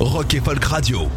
Rock et Folk Radio.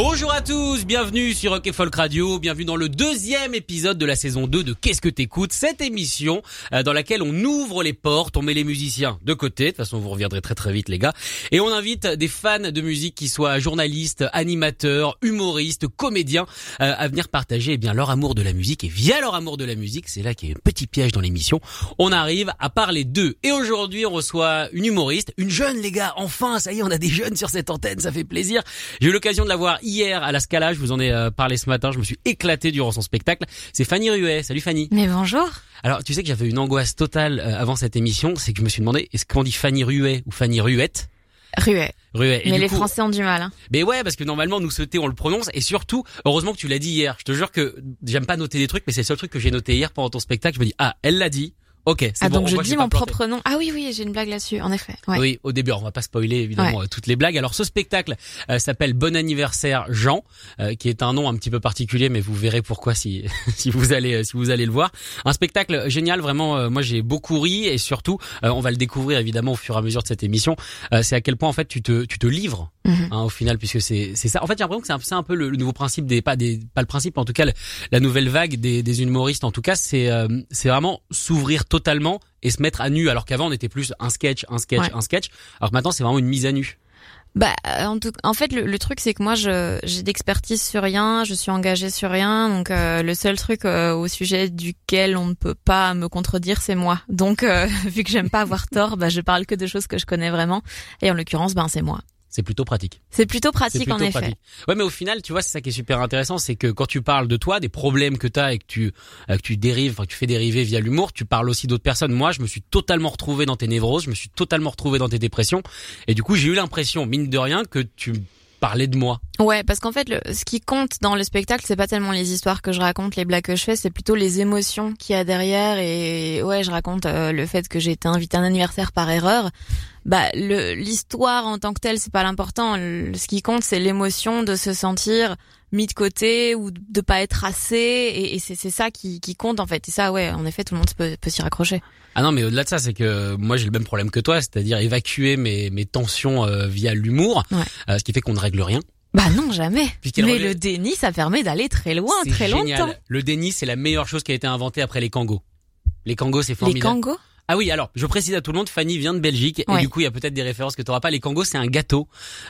Bonjour à tous, bienvenue sur Rock et Folk Radio, bienvenue dans le deuxième épisode de la saison 2 de Qu'est-ce que t'écoutes? Cette émission euh, dans laquelle on ouvre les portes, on met les musiciens de côté, de toute façon vous reviendrez très très vite les gars, et on invite des fans de musique qui soient journalistes, animateurs, humoristes, comédiens, euh, à venir partager eh bien leur amour de la musique, et via leur amour de la musique, c'est là qu'il y a un petit piège dans l'émission, on arrive à parler d'eux. Et aujourd'hui on reçoit une humoriste, une jeune les gars, enfin ça y est on a des jeunes sur cette antenne, ça fait plaisir. J'ai eu l'occasion de la voir hier à la Scala, je vous en ai euh, parlé ce matin, je me suis éclaté durant son spectacle. C'est Fanny Ruet. Salut Fanny. Mais bonjour. Alors tu sais que j'avais une angoisse totale euh, avant cette émission, c'est que je me suis demandé est-ce qu'on dit Fanny Ruet ou Fanny Ruette? Ruet. Ruet. Et Mais les coup- Français ont du mal. Hein. Mais ouais, parce que normalement nous ce T on le prononce et surtout heureusement que tu l'as dit hier. Je te jure que j'aime pas noter des trucs, mais c'est le seul truc que j'ai noté hier pendant ton spectacle. Je me dis ah elle l'a dit. Ok, Ah bon. donc on je voit dis mon propre nom. Ah oui oui j'ai une blague là-dessus en effet. Ouais. Oui, au début, on va pas spoiler évidemment euh, toutes les blagues. Alors ce spectacle euh, s'appelle Bon anniversaire Jean, euh, qui est un nom un petit peu particulier, mais vous verrez pourquoi si si vous allez si vous allez le voir. Un spectacle génial, vraiment. euh, moi j'ai beaucoup ri et surtout, on va le découvrir évidemment au fur et à mesure de cette émission. c'est à quel point en fait tu te tu te livres Mhm. hein, au final, puisque c'est c'est ça. En fait, j'ai l'impression que c'est un, un peu le, le nouveau principe des pas des pas le principe, mais en tout cas la nouvelle vague des, des humoristes. En tout cas, c'est euh, c'est vraiment s'ouvrir totalement et se mettre à nu. Alors qu'avant, on était plus un sketch, un sketch, Ouais. un sketch. Alors que maintenant, c'est vraiment une mise à nu. Bah euh, en tout en fait le, le truc c'est que moi je j'ai d'expertise sur rien, je suis engagée sur rien donc euh, le seul truc euh, au sujet duquel on ne peut pas me contredire c'est moi. Donc euh, vu que j'aime pas avoir tort, bah je parle que de choses que je connais vraiment et en l'occurrence ben c'est moi. C'est plutôt pratique. C'est plutôt pratique plutôt en effet. Ouais, mais au final, tu vois, c'est ça qui est super intéressant, c'est que quand tu parles de toi, des problèmes que tu as et que tu euh, que tu dérives, enfin que tu fais dériver via l'humour, tu parles aussi d'autres personnes. Moi, je me suis totalement retrouvé dans tes névroses, je me suis totalement retrouvé dans tes dépressions, et du coup, j'ai eu l'impression, mine de rien, que tu parlais de moi. Ouais, parce qu'en fait, le, ce qui compte dans le spectacle, c'est pas tellement les histoires que je raconte, les blagues que je fais, c'est plutôt les émotions qu'il y a derrière. Et ouais, je raconte euh, le fait que j'ai été invité à un anniversaire par erreur. Bah, l'histoire en tant que telle, c'est pas l'important. Ce qui compte, c'est l'émotion de se sentir mis de côté ou de pas être assez. Et, et c'est c'est ça qui, qui compte en fait. Et ça, ouais, en effet, tout le monde peut, peut s'y raccrocher. Ah non, mais au-delà de ça, c'est que moi j'ai le même problème que toi, c'est-à-dire évacuer mes mes tensions euh, via l'humour, Ouais. euh, ce qui fait qu'on ne règle rien. Bah non, jamais. Mais le déni, ça permet d'aller très loin, très génial. longtemps. Le déni, c'est la meilleure chose qui a été inventée après les kangos. Les kangos, c'est Les formidable. kangos Ah oui, alors je précise à tout le monde, Fanny vient de Belgique et Ouais. du coup il y a peut-être des références que tu n'auras pas. Les kangos, c'est un gâteau,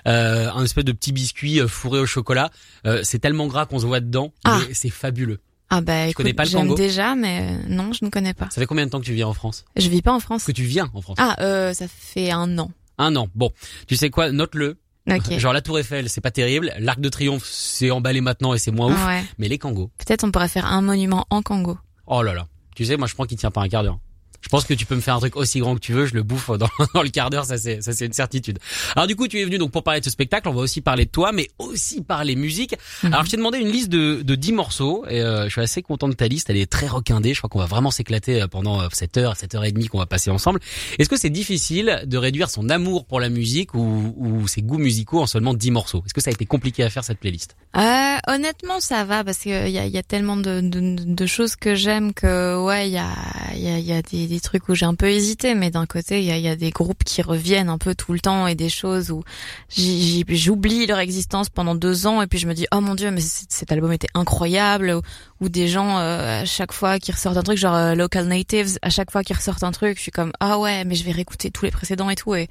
euh, un espèce de petit biscuit euh, fourré au chocolat. Euh, c'est tellement gras qu'on se voit dedans, Ah. c'est fabuleux. Ah bah Tu écoute, connais pas le j'aime Congo déjà, mais euh, non, je ne connais pas. Ça fait combien de temps que tu viens en France? Je vis pas en France. Que tu viens en France? Ah, euh, ça fait un an. Un an. Bon, tu sais quoi? Note-le. Ok. Genre la Tour Eiffel, c'est pas terrible. L'Arc de Triomphe, c'est emballé maintenant et c'est moins ouf. Ouais. Mais les kangos, Peut-être on pourrait faire un monument en Congo. oh là là. Tu sais, moi je crois qu'il tient pas un quart d'heure. Je pense que tu peux me faire un truc aussi grand que tu veux, je le bouffe dans, dans le quart d'heure, ça c'est ça c'est une certitude. Alors du coup, tu es venu donc pour parler de ce spectacle, on va aussi parler de toi, mais aussi parler musique. Mhm. Alors je t'ai demandé une liste de, de 10 morceaux et euh, je suis assez content de ta liste, elle est très requindée, je crois qu'on va vraiment s'éclater euh, pendant euh, cette heure, cette heure et demie qu'on va passer ensemble. Est-ce que c'est difficile de réduire son amour pour la musique ou, ou ses goûts musicaux en seulement 10 morceaux? Est-ce que ça a été compliqué à faire cette playlist? Euh, honnêtement, ça va parce que il y a, y a tellement de, de, de choses que j'aime que ouais, il y a, y a, y a des, des trucs où j'ai un peu hésité, mais d'un côté, il y a, y a des groupes qui reviennent un peu tout le temps et des choses où j'oublie leur existence pendant deux ans et puis je me dis oh mon dieu, mais cet album était incroyable ou, des gens euh, à chaque fois qui ressortent un truc genre euh, Local Natives, à chaque fois qu'ils ressortent un truc, je suis comme ah ouais, mais je vais réécouter tous les précédents et tout et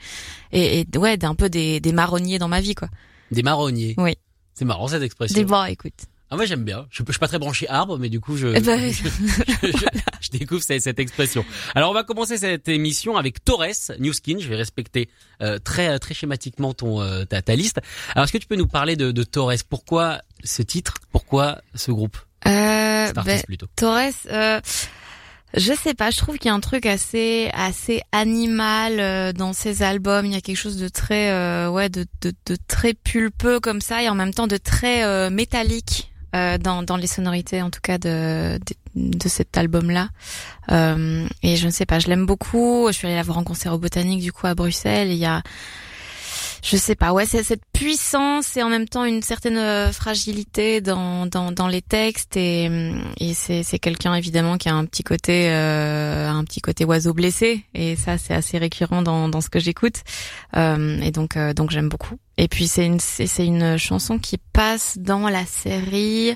et, et ouais, un peu des, des marronniers dans ma vie quoi. Des marronniers. Oui. C'est marrant cette expression. Des bras, écoute. Ah moi j'aime bien. Je, je suis pas très branché arbre, mais du coup je Eh ben, je, je- je découvre cette, cette expression. Alors on va commencer cette émission avec Torres, New Skin. Je vais respecter euh, très très schématiquement ton euh, ta, ta liste. Alors est-ce que tu peux nous parler de, de Torres? Pourquoi ce titre? Pourquoi ce groupe? Euh, ben, plutôt. Torres, euh, Je sais pas, je trouve qu'il y a un truc assez assez animal euh, dans ces albums. Il y a quelque chose de très euh, ouais de, de, de très pulpeux comme ça et en même temps de très euh, métallique dans dans les sonorités en tout cas de de, de cet album là. et je ne sais pas, je l'aime beaucoup. Je suis allée la voir en concert au Botanique du coup à Bruxelles. Il y a je sais pas, ouais, c'est cette puissance et en même temps une certaine euh, fragilité dans, dans, dans les textes et, mm, et c'est, c'est quelqu'un évidemment qui a un petit côté euh, un petit côté oiseau blessé et ça c'est assez récurrent dans, dans ce que j'écoute euh, et donc euh, donc j'aime beaucoup. Et puis c'est une c'est, c'est une chanson qui passe dans la série.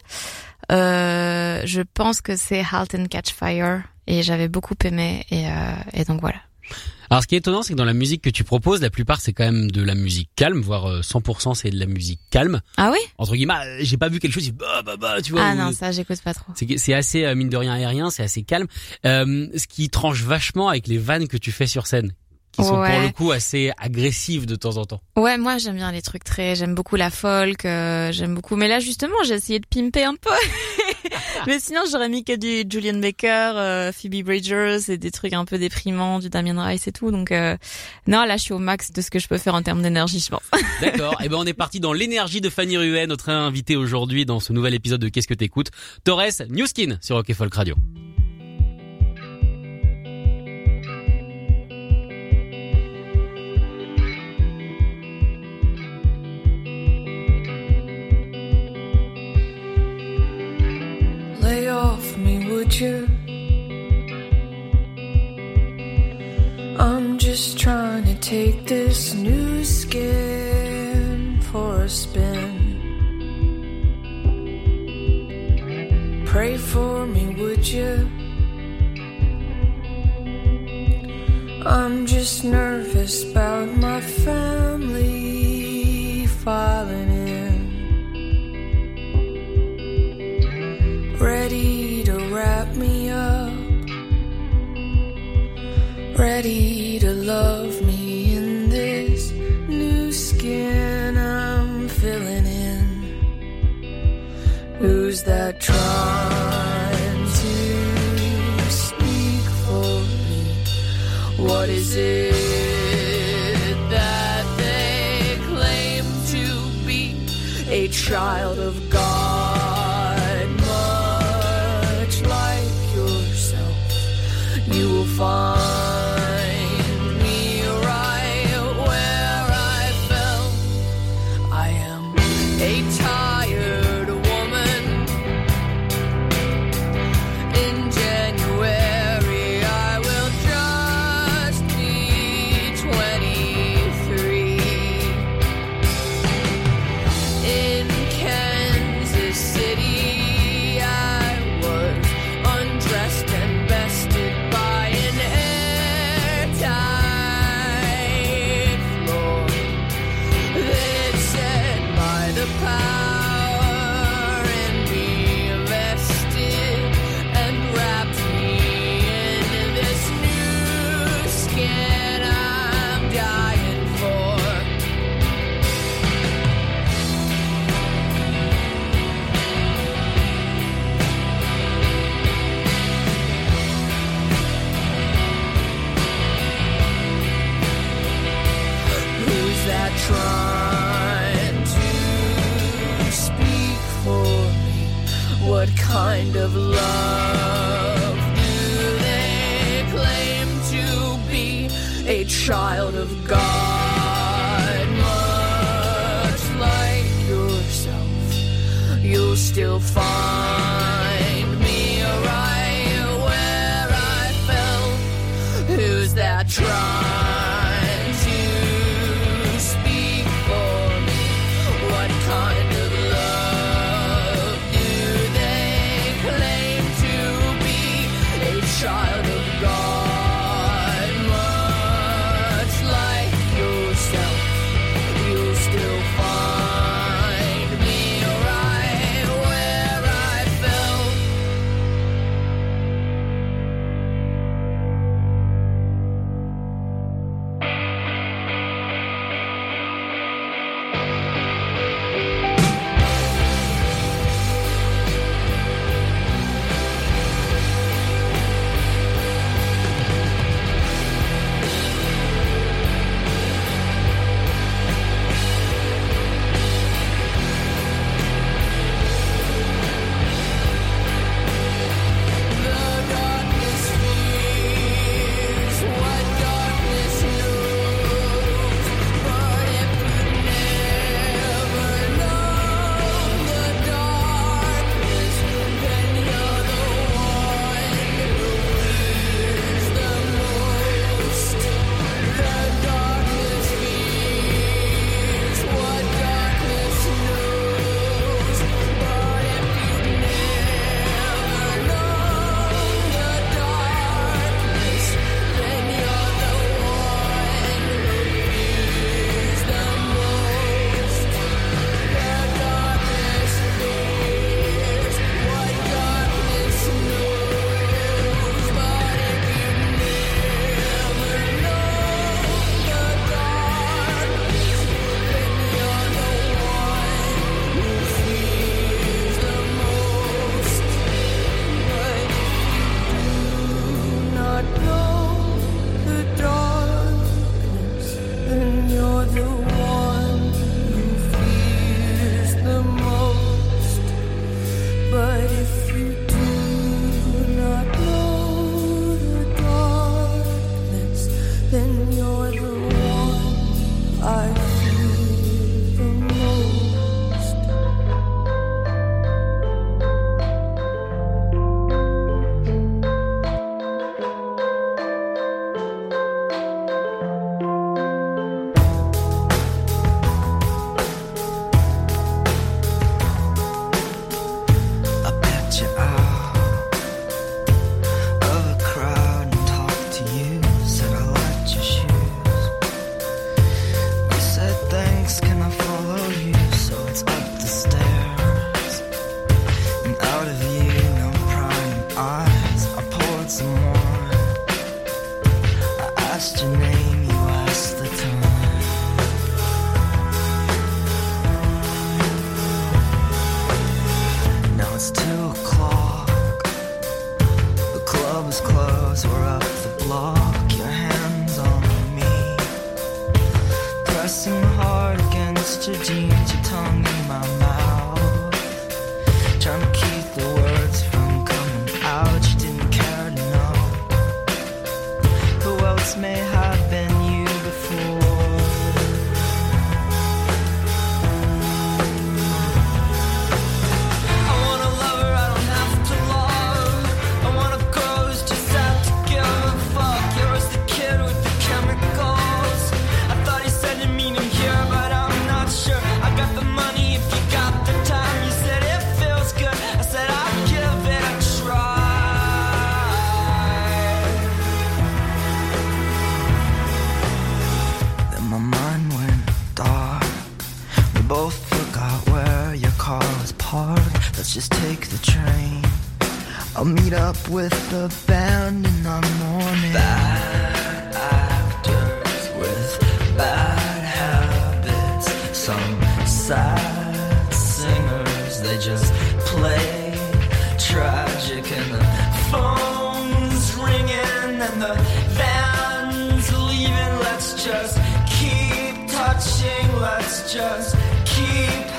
Euh, je pense que c'est Halt and Catch Fire et j'avais beaucoup aimé et, et donc voilà. Alors ce qui est étonnant, c'est que dans la musique que tu proposes, la plupart c'est quand même de la musique calme, voire 100% euh, c'est de la musique calme. Ah oui Entre guillemets, euh, j'ai pas vu quelque chose, bah, bah, bah, tu vois. Ah non, ça j'écoute pas trop. C'est assez euh, mine de rien aérien, c'est assez calme. Euh, ce qui tranche vachement avec les vannes que tu fais sur scène qui sont pour le coup assez agressives de temps en temps. Ouais, moi j'aime bien les trucs très, j'aime beaucoup la folk, euh, j'aime beaucoup. Mais là justement, j'ai essayé de pimper un peu. mais sinon, j'aurais mis que du Julian Baker, euh, Phoebe Bridgers et des trucs un peu déprimants, du Damien Rice et tout. Donc euh, non, là je suis au max de ce que je peux faire en termes d'énergie, je pense. D'accord. Et eh ben on est parti dans l'énergie de Fanny Ruet, notre invitée aujourd'hui dans ce nouvel épisode de Qu'est-ce que t'écoutes? Torres, New Skin sur Rock Folk Radio. You. I'm just trying to take this new skin for a spin. Pray for me, would you? I'm just nervous about my family filing in. Ready ready to love me in this new skin I'm filling in. Who's that trying to speak for me? What is it that they claim to be? A child of God, much like yourself, you will find. apart. With the band in the morning. Bad actors with bad habits. Some sad singers, they just play tragic and the phone's ringing and the van's leaving. Let's just keep touching. Let's just keep,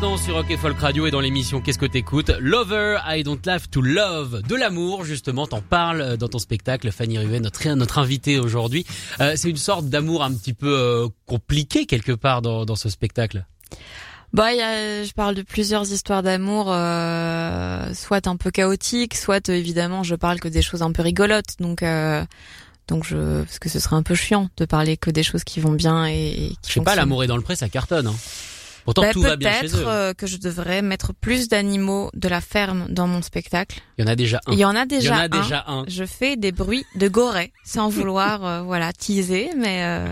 l'instant sur Rock et Folk Radio et dans l'émission Qu'est-ce que t'écoutes? Lover, I don't have to love. De l'amour, justement, t'en parles dans ton spectacle. Fanny Ruet, notre, notre invitée aujourd'hui. Euh, c'est une sorte d'amour un petit peu euh, compliqué quelque part dans, dans ce spectacle. Bah, y a, je parle de plusieurs histoires d'amour, euh, soit un peu chaotiques, soit euh, évidemment je parle que des choses un peu rigolotes. Donc, euh, donc je, parce que ce serait un peu chiant de parler que des choses qui vont bien et, et qui Je sais pas, l'amour est dans le pré, ça cartonne. Hein. Pourtant, Bah, tout va bien chez Peut-être eux. euh, que je devrais mettre plus d'animaux de la ferme dans mon spectacle. Il y en a déjà un. Il y en a déjà en a un. déjà un. Je fais des bruits de goret sans vouloir, euh, voilà, teaser, mais, euh,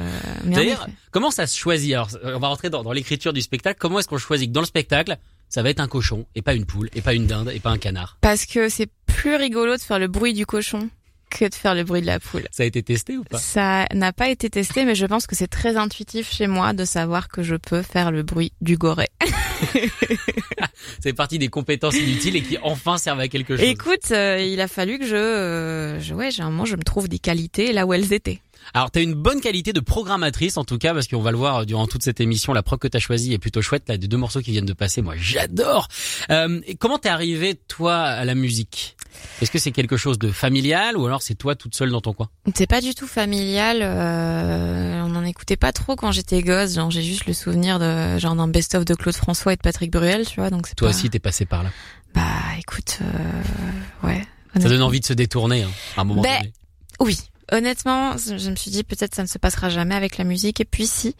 mais en D'ailleurs, comment ça se choisit? Alors, on va rentrer dans, dans l'écriture du spectacle. Comment est-ce qu'on choisit que dans le spectacle, ça va être un cochon et pas une poule et pas une dinde et pas un canard? Parce que c'est plus rigolo de faire le bruit du cochon que de faire le bruit de la poule. Ça a été testé ou pas? Ça n'a pas été testé, mais je pense que c'est très intuitif chez moi de savoir que je peux faire le bruit du goret. C'est partie des compétences inutiles et qui enfin servent à quelque chose. Écoute, euh, il a fallu que je, euh, je ouais, j'ai un moment, je me trouve des qualités là où elles étaient. Alors, t'as une bonne qualité de programmatrice en tout cas, parce qu'on va le voir durant toute cette émission. La prog que t'as choisie est plutôt chouette. Là, des deux morceaux qui viennent de passer, moi, j'adore. Euh, comment t'es arrivé toi à la musique? Est-ce que c'est quelque chose de familial ou alors c'est toi toute seule dans ton coin? C'est pas du tout familial. euh, on n'en écoutait pas trop quand j'étais gosse. Genre, j'ai juste le souvenir de genre d'un best-of de Claude François et de Patrick Bruel, tu vois. Donc c'est Toi pas- aussi, t'es passé par là. Bah, écoute, euh, ouais. Ça donne envie de se détourner hein, à un moment Ben, donné. Oui. Honnêtement, je me suis dit peut-être ça ne se passera jamais avec la musique et puis si.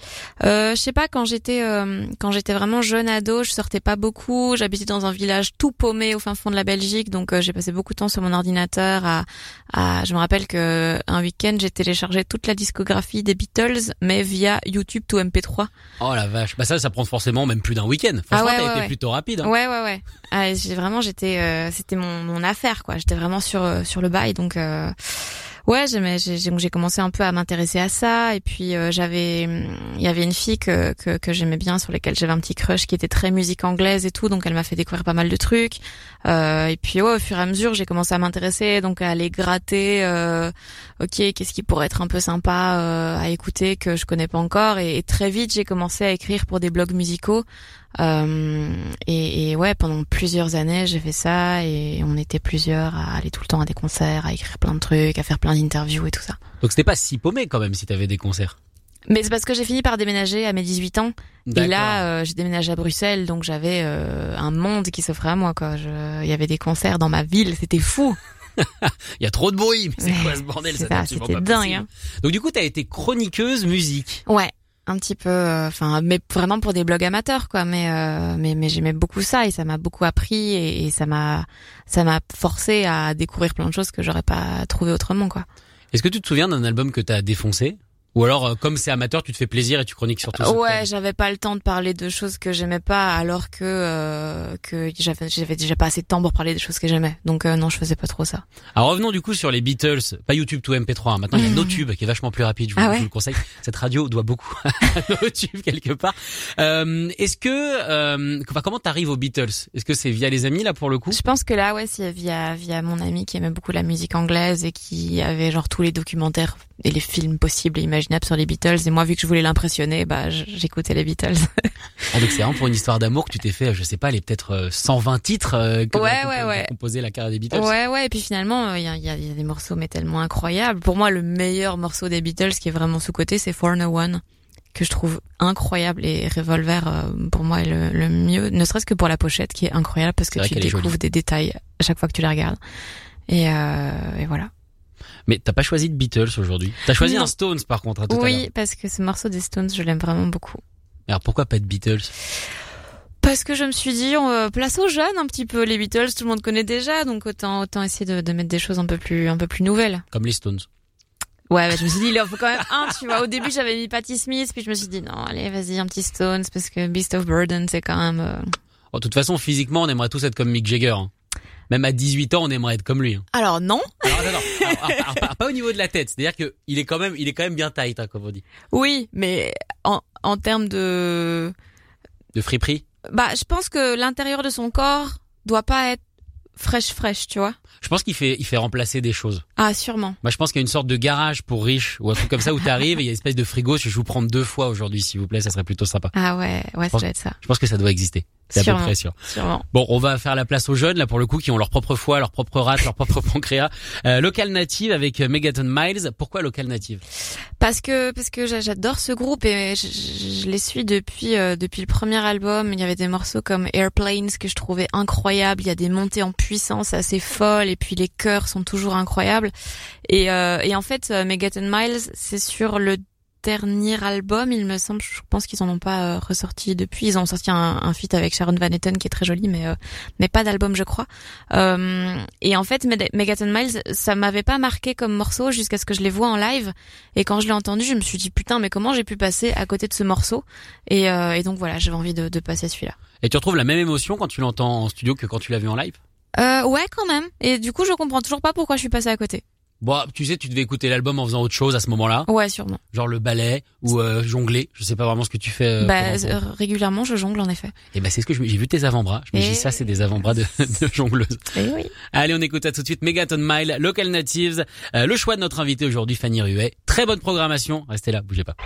Euh, je sais pas quand j'étais euh, quand j'étais vraiment jeune ado, je sortais pas beaucoup, j'habitais dans un village tout paumé au fin fond de la Belgique, donc euh, j'ai passé beaucoup de temps sur mon ordinateur à, à je me rappelle que un week-end, j'ai téléchargé toute la discographie des Beatles mais via YouTube tout MP3. Oh la vache. Bah ça, ça prend forcément même plus d'un week-end. Franchement, Ah ouais, t'as ouais, été ouais. plutôt rapide. hein. Ouais ouais ouais. Ah, j'ai vraiment j'étais euh, c'était mon mon affaire quoi. J'étais vraiment sur euh, sur le bail donc euh, Ouais, j'ai, commencé un peu à m'intéresser à ça et puis euh, j'avais, il y avait une fille que que, que j'aimais bien sur laquelle j'avais un petit crush qui était très musique anglaise et tout, donc elle m'a fait découvrir pas mal de trucs. Euh, et puis au fur et à mesure, j'ai commencé à m'intéresser, donc à aller gratter. Euh, ok, qu'est-ce qui pourrait être un peu sympa euh, à écouter que je connais pas encore et très vite j'ai commencé à écrire pour des blogs musicaux. Euh, et, et ouais, pendant plusieurs années, j'ai fait ça et on était plusieurs à aller tout le temps à des concerts, à écrire plein de trucs, à faire plein d'interviews et tout ça. Donc c'était pas si paumé quand même si t'avais des concerts. Mais c'est parce que j'ai fini par déménager à mes 18 ans. Et là, euh, j'ai déménagé à Bruxelles, donc j'avais euh, un monde qui s'offrait à moi. Quoi. Je- Il y avait des concerts dans ma ville, c'était fou. Il y a trop de bruit. Mais c'est quoi ce bordel c'était dingue, hein. Donc du coup, t'as été chroniqueuse musique. Ouais, un petit peu. euh, Enfin, mais vraiment pour des blogs amateurs, quoi. Mais euh, mais mais j'aimais beaucoup ça et ça m'a beaucoup appris et, et ça m'a ça m'a forcé à découvrir plein de choses que j'aurais pas trouvé autrement, quoi. Est-ce que tu te souviens d'un album que t'as défoncé? Ou alors, euh, comme c'est amateur, tu te fais plaisir et tu chroniques sur tout ça Ouais, j'avais pas le temps de parler de choses que j'aimais pas, alors que euh, que j'avais j'avais déjà pas assez de temps pour parler des choses que j'aimais. Donc euh, non, je faisais pas trop ça. Alors revenons du coup sur les Beatles, pas YouTube to MP3. hein. Maintenant il y a NoTube qui est vachement plus rapide. Je vous, Ah je ouais vous le conseille. Cette radio doit beaucoup à NoTube quelque part. Euh, Est-ce que, euh, enfin, comment t'arrives aux Beatles? Est-ce que c'est via les amis là pour le coup? Je pense que là, ouais, c'est via via mon ami qui aimait beaucoup la musique anglaise et qui avait genre tous les documentaires et les films possibles et imaginables sur les Beatles. Et moi, vu que je voulais l'impressionner, bah j'écoutais les Beatles. Ah, Donc c'est vraiment pour une histoire d'amour que tu t'es fait, je sais pas, les peut-être euh, 120 titres euh, que Ouais, ouais, ouais. la carrière des Beatles. Ouais, ouais, et puis finalement, euh, il y, a, il y a- il y a des morceaux mais tellement incroyables. Pour moi, le meilleur morceau des Beatles qui est vraiment sous-côté, c'est For No One, que je trouve incroyable. Et Revolver, euh, pour moi, est le, le mieux, ne serait-ce que pour la pochette, qui est incroyable parce que tu découvres des détails à chaque fois que tu la regardes. Et, euh, et voilà. Mais t'as pas choisi de Beatles aujourd'hui. T'as choisi Non. un Stones par contre à tout à l'heure. Oui, parce que ce morceau des Stones, je l'aime vraiment beaucoup. Alors pourquoi pas de Beatles? Parce que je me suis dit, on, euh, place aux jeunes un petit peu. Les Beatles, tout le monde connaît déjà, donc autant autant essayer de, de mettre des choses un peu plus un peu plus nouvelles. Comme les Stones. Ouais, bah, je me suis dit, il en faut quand même un, tu vois. Au début, j'avais mis Patti Smith, puis je me suis dit, non, allez, vas-y, un petit Stones, parce que Beast of Burden, c'est quand même... euh, Oh, de toute façon, physiquement, on aimerait tous être comme Mick Jagger. hein. Même à 18 ans, on aimerait être comme lui. hein. Alors non. Alors, attends, attends. Alors, alors, alors, pas, pas au niveau de la tête. C'est-à-dire que il est quand même, il est quand même bien tight, hein, comme on dit. Oui, mais en, en termes de... De friperie? Bah, je pense que l'intérieur de son corps doit pas être fraîche fraîche, tu vois. Je pense qu'il fait, il fait remplacer des choses. Ah, sûrement. Moi, je pense qu'il y a une sorte de garage pour riches ou un truc comme ça où t'arrives et il y a une espèce de frigo. Je vais vous prendre deux fois aujourd'hui, s'il vous plaît. Ça serait plutôt sympa. Ah ouais, ouais, ça pense- doit être ça. Je pense que ça doit exister. C'est à peu près sûr. Sûrement. Bon, on va faire la place aux jeunes là pour le coup qui ont leur propre foie, leur propre rate, leur propre pancréas. Euh, Local Native avec euh, Megaton Miles. Pourquoi Local Native? Parce que parce que j'a- j'adore ce groupe et je, je- je les suis depuis euh, depuis le premier album. Il y avait des morceaux comme Airplanes que je trouvais incroyables. Il y a des montées en puissance assez folles et puis les chœurs sont toujours incroyables. Et euh, et en fait, euh, Megaton Miles, c'est sur le dernier album, il me semble. Je pense qu'ils en ont pas euh, ressorti depuis. Ils ont sorti un, un feat avec Sharon Van Etten qui est très joli, mais euh, mais pas d'album, je crois. Euh, et en fait, Meg- Megaton Miles, ça m'avait pas marqué comme morceau jusqu'à ce que je les vois en live. Et quand je l'ai entendu, je me suis dit putain, mais comment j'ai pu passer à côté de ce morceau? Et, euh, et donc voilà, j'avais envie de, de passer celui-là. Et tu retrouves la même émotion quand tu l'entends en studio que quand tu l'as vu en live? Euh, ouais, quand même. Et du coup, je comprends toujours pas pourquoi je suis passée à côté. Bon, tu sais, tu devais écouter l'album en faisant autre chose à ce moment-là, Ouais, sûrement. genre le ballet ou euh, jongler. Je sais pas vraiment ce que tu fais. euh, bah, euh, régulièrement, je jongle en effet. Et ben c'est ce que j'ai vu tes avant-bras. Je me dis Et- ça, c'est des avant-bras de, de jongleuse. Et oui. Allez, on écoute ça tout de suite. Megaton Mile, Local Natives. Euh, le choix de notre invité aujourd'hui, Fanny Ruet. Très bonne programmation. Restez là, bougez pas.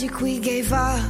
Magic we gave off,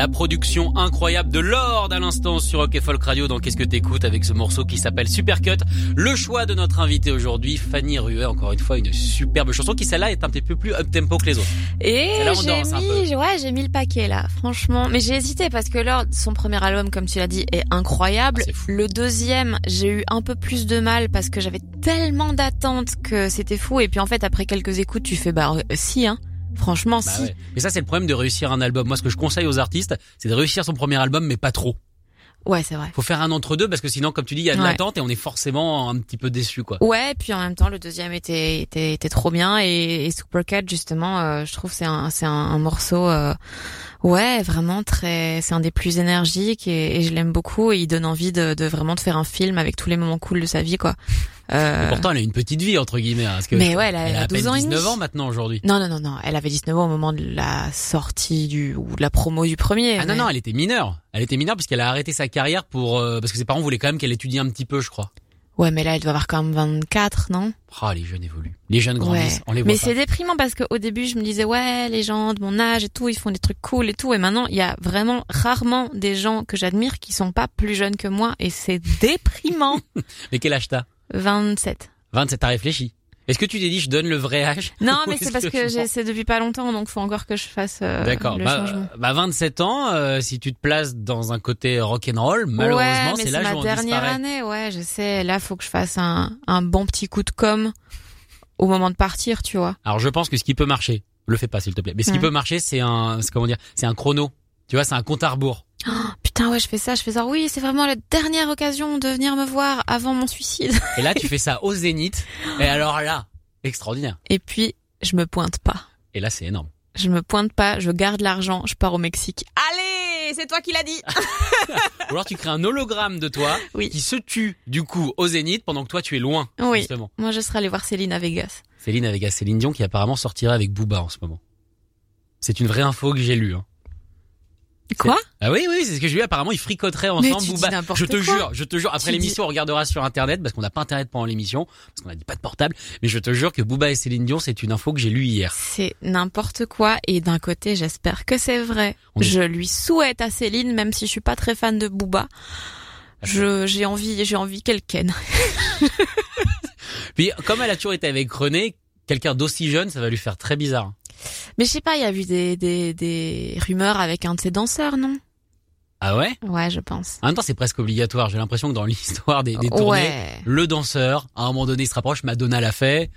La production incroyable de Lord à l'instant sur Rock et Folk Radio dans Qu'est-ce que t'écoutes avec ce morceau qui s'appelle Supercut? Le choix de notre invité aujourd'hui, Fanny Ruet, encore une fois une superbe chanson qui celle-là est un petit peu plus up tempo que les autres. Et j'ai mis, ouais, j'ai mis le paquet là, franchement. Mais j'ai hésité parce que Lord, son premier album, comme tu l'as dit, est incroyable. Ah, le deuxième, j'ai eu un peu plus de mal parce que j'avais tellement d'attentes que c'était fou. Et puis en fait, après quelques écoutes, tu fais bah si, hein. Franchement, Bah si. ouais. Mais ça c'est le problème de réussir un album. Moi ce que je conseille aux artistes, c'est de réussir son premier album mais pas trop. Ouais, c'est vrai. Faut faire un entre deux parce que sinon comme tu dis il y a de Ouais. l'attente et on est forcément un petit peu déçu quoi. Ouais, puis en même temps, le deuxième était était, était trop bien et, et Supercat justement, euh, je trouve c'est un c'est un, un morceau, euh, ouais, vraiment très, c'est un des plus énergiques et, et je l'aime beaucoup et il donne envie de, de vraiment de faire un film avec tous les moments cool de sa vie quoi. Euh, Et pourtant elle a une petite vie entre guillemets hein, parce que Mais ouais, elle a- elle elle a a à peine 12 ans et 19 demi. ans maintenant aujourd'hui. non non non non, elle avait 19 ans au moment de la sortie du ou de la promo du premier. Ah non mais- non, elle était mineure. Elle était mineure puisqu'elle a arrêté sa carrière pour euh, parce que ses parents voulaient quand même qu'elle étudie un petit peu, je crois. Ouais, mais là elle doit avoir quand même 24, non? Ah les jeunes évoluent. Les jeunes grandissent, Ouais. on les voit Mais c'est déprimant parce qu'au début, je me disais, ouais, les gens de mon âge et tout, ils font des trucs cool et tout. Et maintenant, il y a vraiment rarement des gens que j'admire qui sont pas plus jeunes que moi. Et c'est déprimant. Mais quel âge t'as? 27. 27, t'as réfléchi. Est-ce que tu t'es dit je donne le vrai âge? Non, mais c'est parce que j'ai- c'est depuis pas longtemps, donc faut encore que je fasse euh, D'accord. le Bah, changement. bah 27 ans, euh, si tu te places dans un côté rock and roll, ouais, malheureusement, c'est l'âge ma où on dernière disparaît. année. Ouais, je sais. Là, faut que je fasse un, un bon petit coup de com au moment de partir, tu vois. Alors je pense que ce qui peut marcher, le fais pas s'il te plaît. Mais ce qui peut marcher, c'est un, c'est comment dire, c'est un chrono. Tu vois, c'est un compte à rebours. Putain, ouais, je fais ça, je fais ça. Oui, c'est vraiment la dernière occasion de venir me voir avant mon suicide. Et là, tu fais ça au zénith. Et alors là, extraordinaire. Et puis, je me pointe pas. Et là, c'est énorme. Je me pointe pas, je garde l'argent, je pars au Mexique. Allez, c'est toi qui l'as dit. Ou alors tu crées un hologramme de toi Oui. qui se tue du coup au zénith pendant que toi tu es loin. Oui. Justement. Moi, je serais allée voir Céline à Vegas. Céline avec Céline Dion qui apparemment sortira avec Booba en ce moment. C'est une vraie info que j'ai lue. Hein. Quoi Ah oui, oui, c'est ce que j'ai lu. Apparemment, ils fricoteraient ensemble. Booba. Je te quoi. jure, je te jure. Après l'émission, on regardera sur Internet parce qu'on n'a pas Internet pendant l'émission parce qu'on a dit pas de portable. Mais je te jure que Booba et Céline Dion, c'est une info que j'ai lue hier. C'est n'importe quoi. Et d'un côté, j'espère que c'est vrai. On est- Je lui souhaite à Céline, même si je suis pas très fan de Booba. Je, j'ai envie, j'ai envie qu'elle ken. Puis, comme elle a toujours été avec René, quelqu'un d'aussi jeune, ça va lui faire très bizarre. Mais je sais pas, il y a eu des, des, des rumeurs avec un de ses danseurs, non? Ah ouais? Ouais, je pense. En même temps, c'est presque obligatoire. J'ai l'impression que dans l'histoire des, des tournées, Ouais. le danseur, à un moment donné, se rapproche. Madonna l'a fait.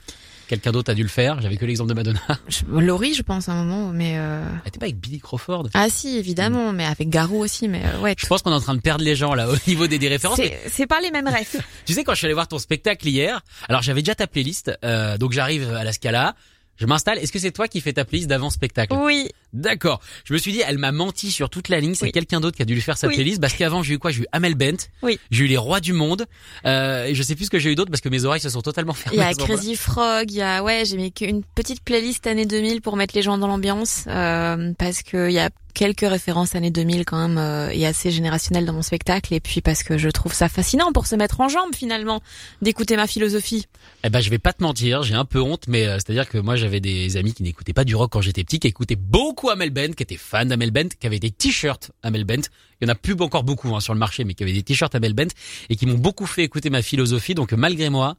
Quelqu'un d'autre a dû le faire. J'avais que l'exemple de Madonna. Je- Laurie, je pense, à un moment, mais euh... Elle était pas avec Billy Crawford? Ah si, évidemment, mais avec Garou aussi, mais euh, ouais. Je pense qu'on est en train de perdre les gens là au niveau des, des références. mais c'est pas les mêmes rêves. tu sais quand je suis allé voir ton spectacle hier, alors j'avais déjà ta playlist, euh, donc j'arrive à la Scala, je m'installe. Est-ce que c'est toi qui fais ta playlist d'avant spectacle oui. D'accord. Je me suis dit, elle m'a menti sur toute la ligne. C'est Oui. quelqu'un d'autre qui a dû lui faire sa Oui. playlist parce qu'avant j'ai eu quoi? J'ai eu Amel Bent. Oui. J'ai eu les rois du monde. Euh, et je sais plus ce que j'ai eu d'autre parce que mes oreilles se sont totalement fermées. Il y a. Crazy Frog, il y a ouais, j'ai mis une petite playlist années 2000 pour mettre les gens dans l'ambiance euh, parce que il y a quelques références années 2000 quand même euh, et assez générationnelles dans mon spectacle et puis parce que je trouve ça fascinant pour se mettre en jambe finalement d'écouter ma philosophie. Eh ben, je vais pas te mentir, j'ai un peu honte, mais euh, c'est-à-dire que moi j'avais des amis qui n'écoutaient pas du rock quand j'étais petit, qui écoutaient beaucoup Amel Bent, qui étaient fans d'Amel Bent, qui avaient des t-shirts Amel Bent. Il y en a plus encore beaucoup hein, sur le marché, mais qui avaient des t-shirts Amel Bent et qui m'ont beaucoup fait écouter ma philosophie. Donc malgré moi,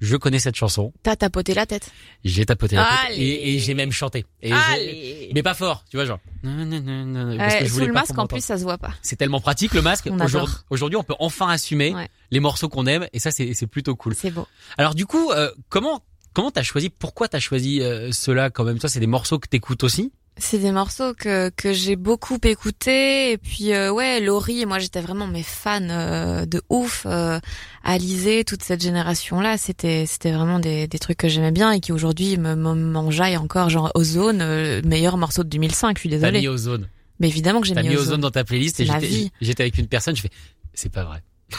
je connais cette chanson. T'as tapoté la tête. J'ai tapoté la tête Allez. et, et j'ai même chanté. Et Allez. mais pas fort, tu vois genre. Non, non, non, non, parce que je sous le masque en plus ça se voit pas. C'est tellement pratique le masque. Aujourd'hui, aujourd'hui, on peut enfin assumer Ouais. les morceaux qu'on aime et ça c'est plutôt cool. C'est beau. Alors du coup, euh, comment comment t'as choisi Pourquoi t'as choisi euh, ceux-là quand même? Toi, c'est des morceaux que t'écoutes aussi? C'est des morceaux que que j'ai beaucoup écoutés et puis euh, ouais Laurie moi j'étais vraiment mes fans euh, de ouf euh, Alizé toute cette génération là c'était c'était vraiment des des trucs que j'aimais bien et qui aujourd'hui me me- m'enjaillent encore genre Ozone euh, meilleur morceau de 2005 je suis T'as désolée mis Ozone. mais évidemment que j'ai T'as mis, mis Ozone. Ozone dans ta playlist et j'étais j'étais avec une personne. Je fais c'est pas vrai.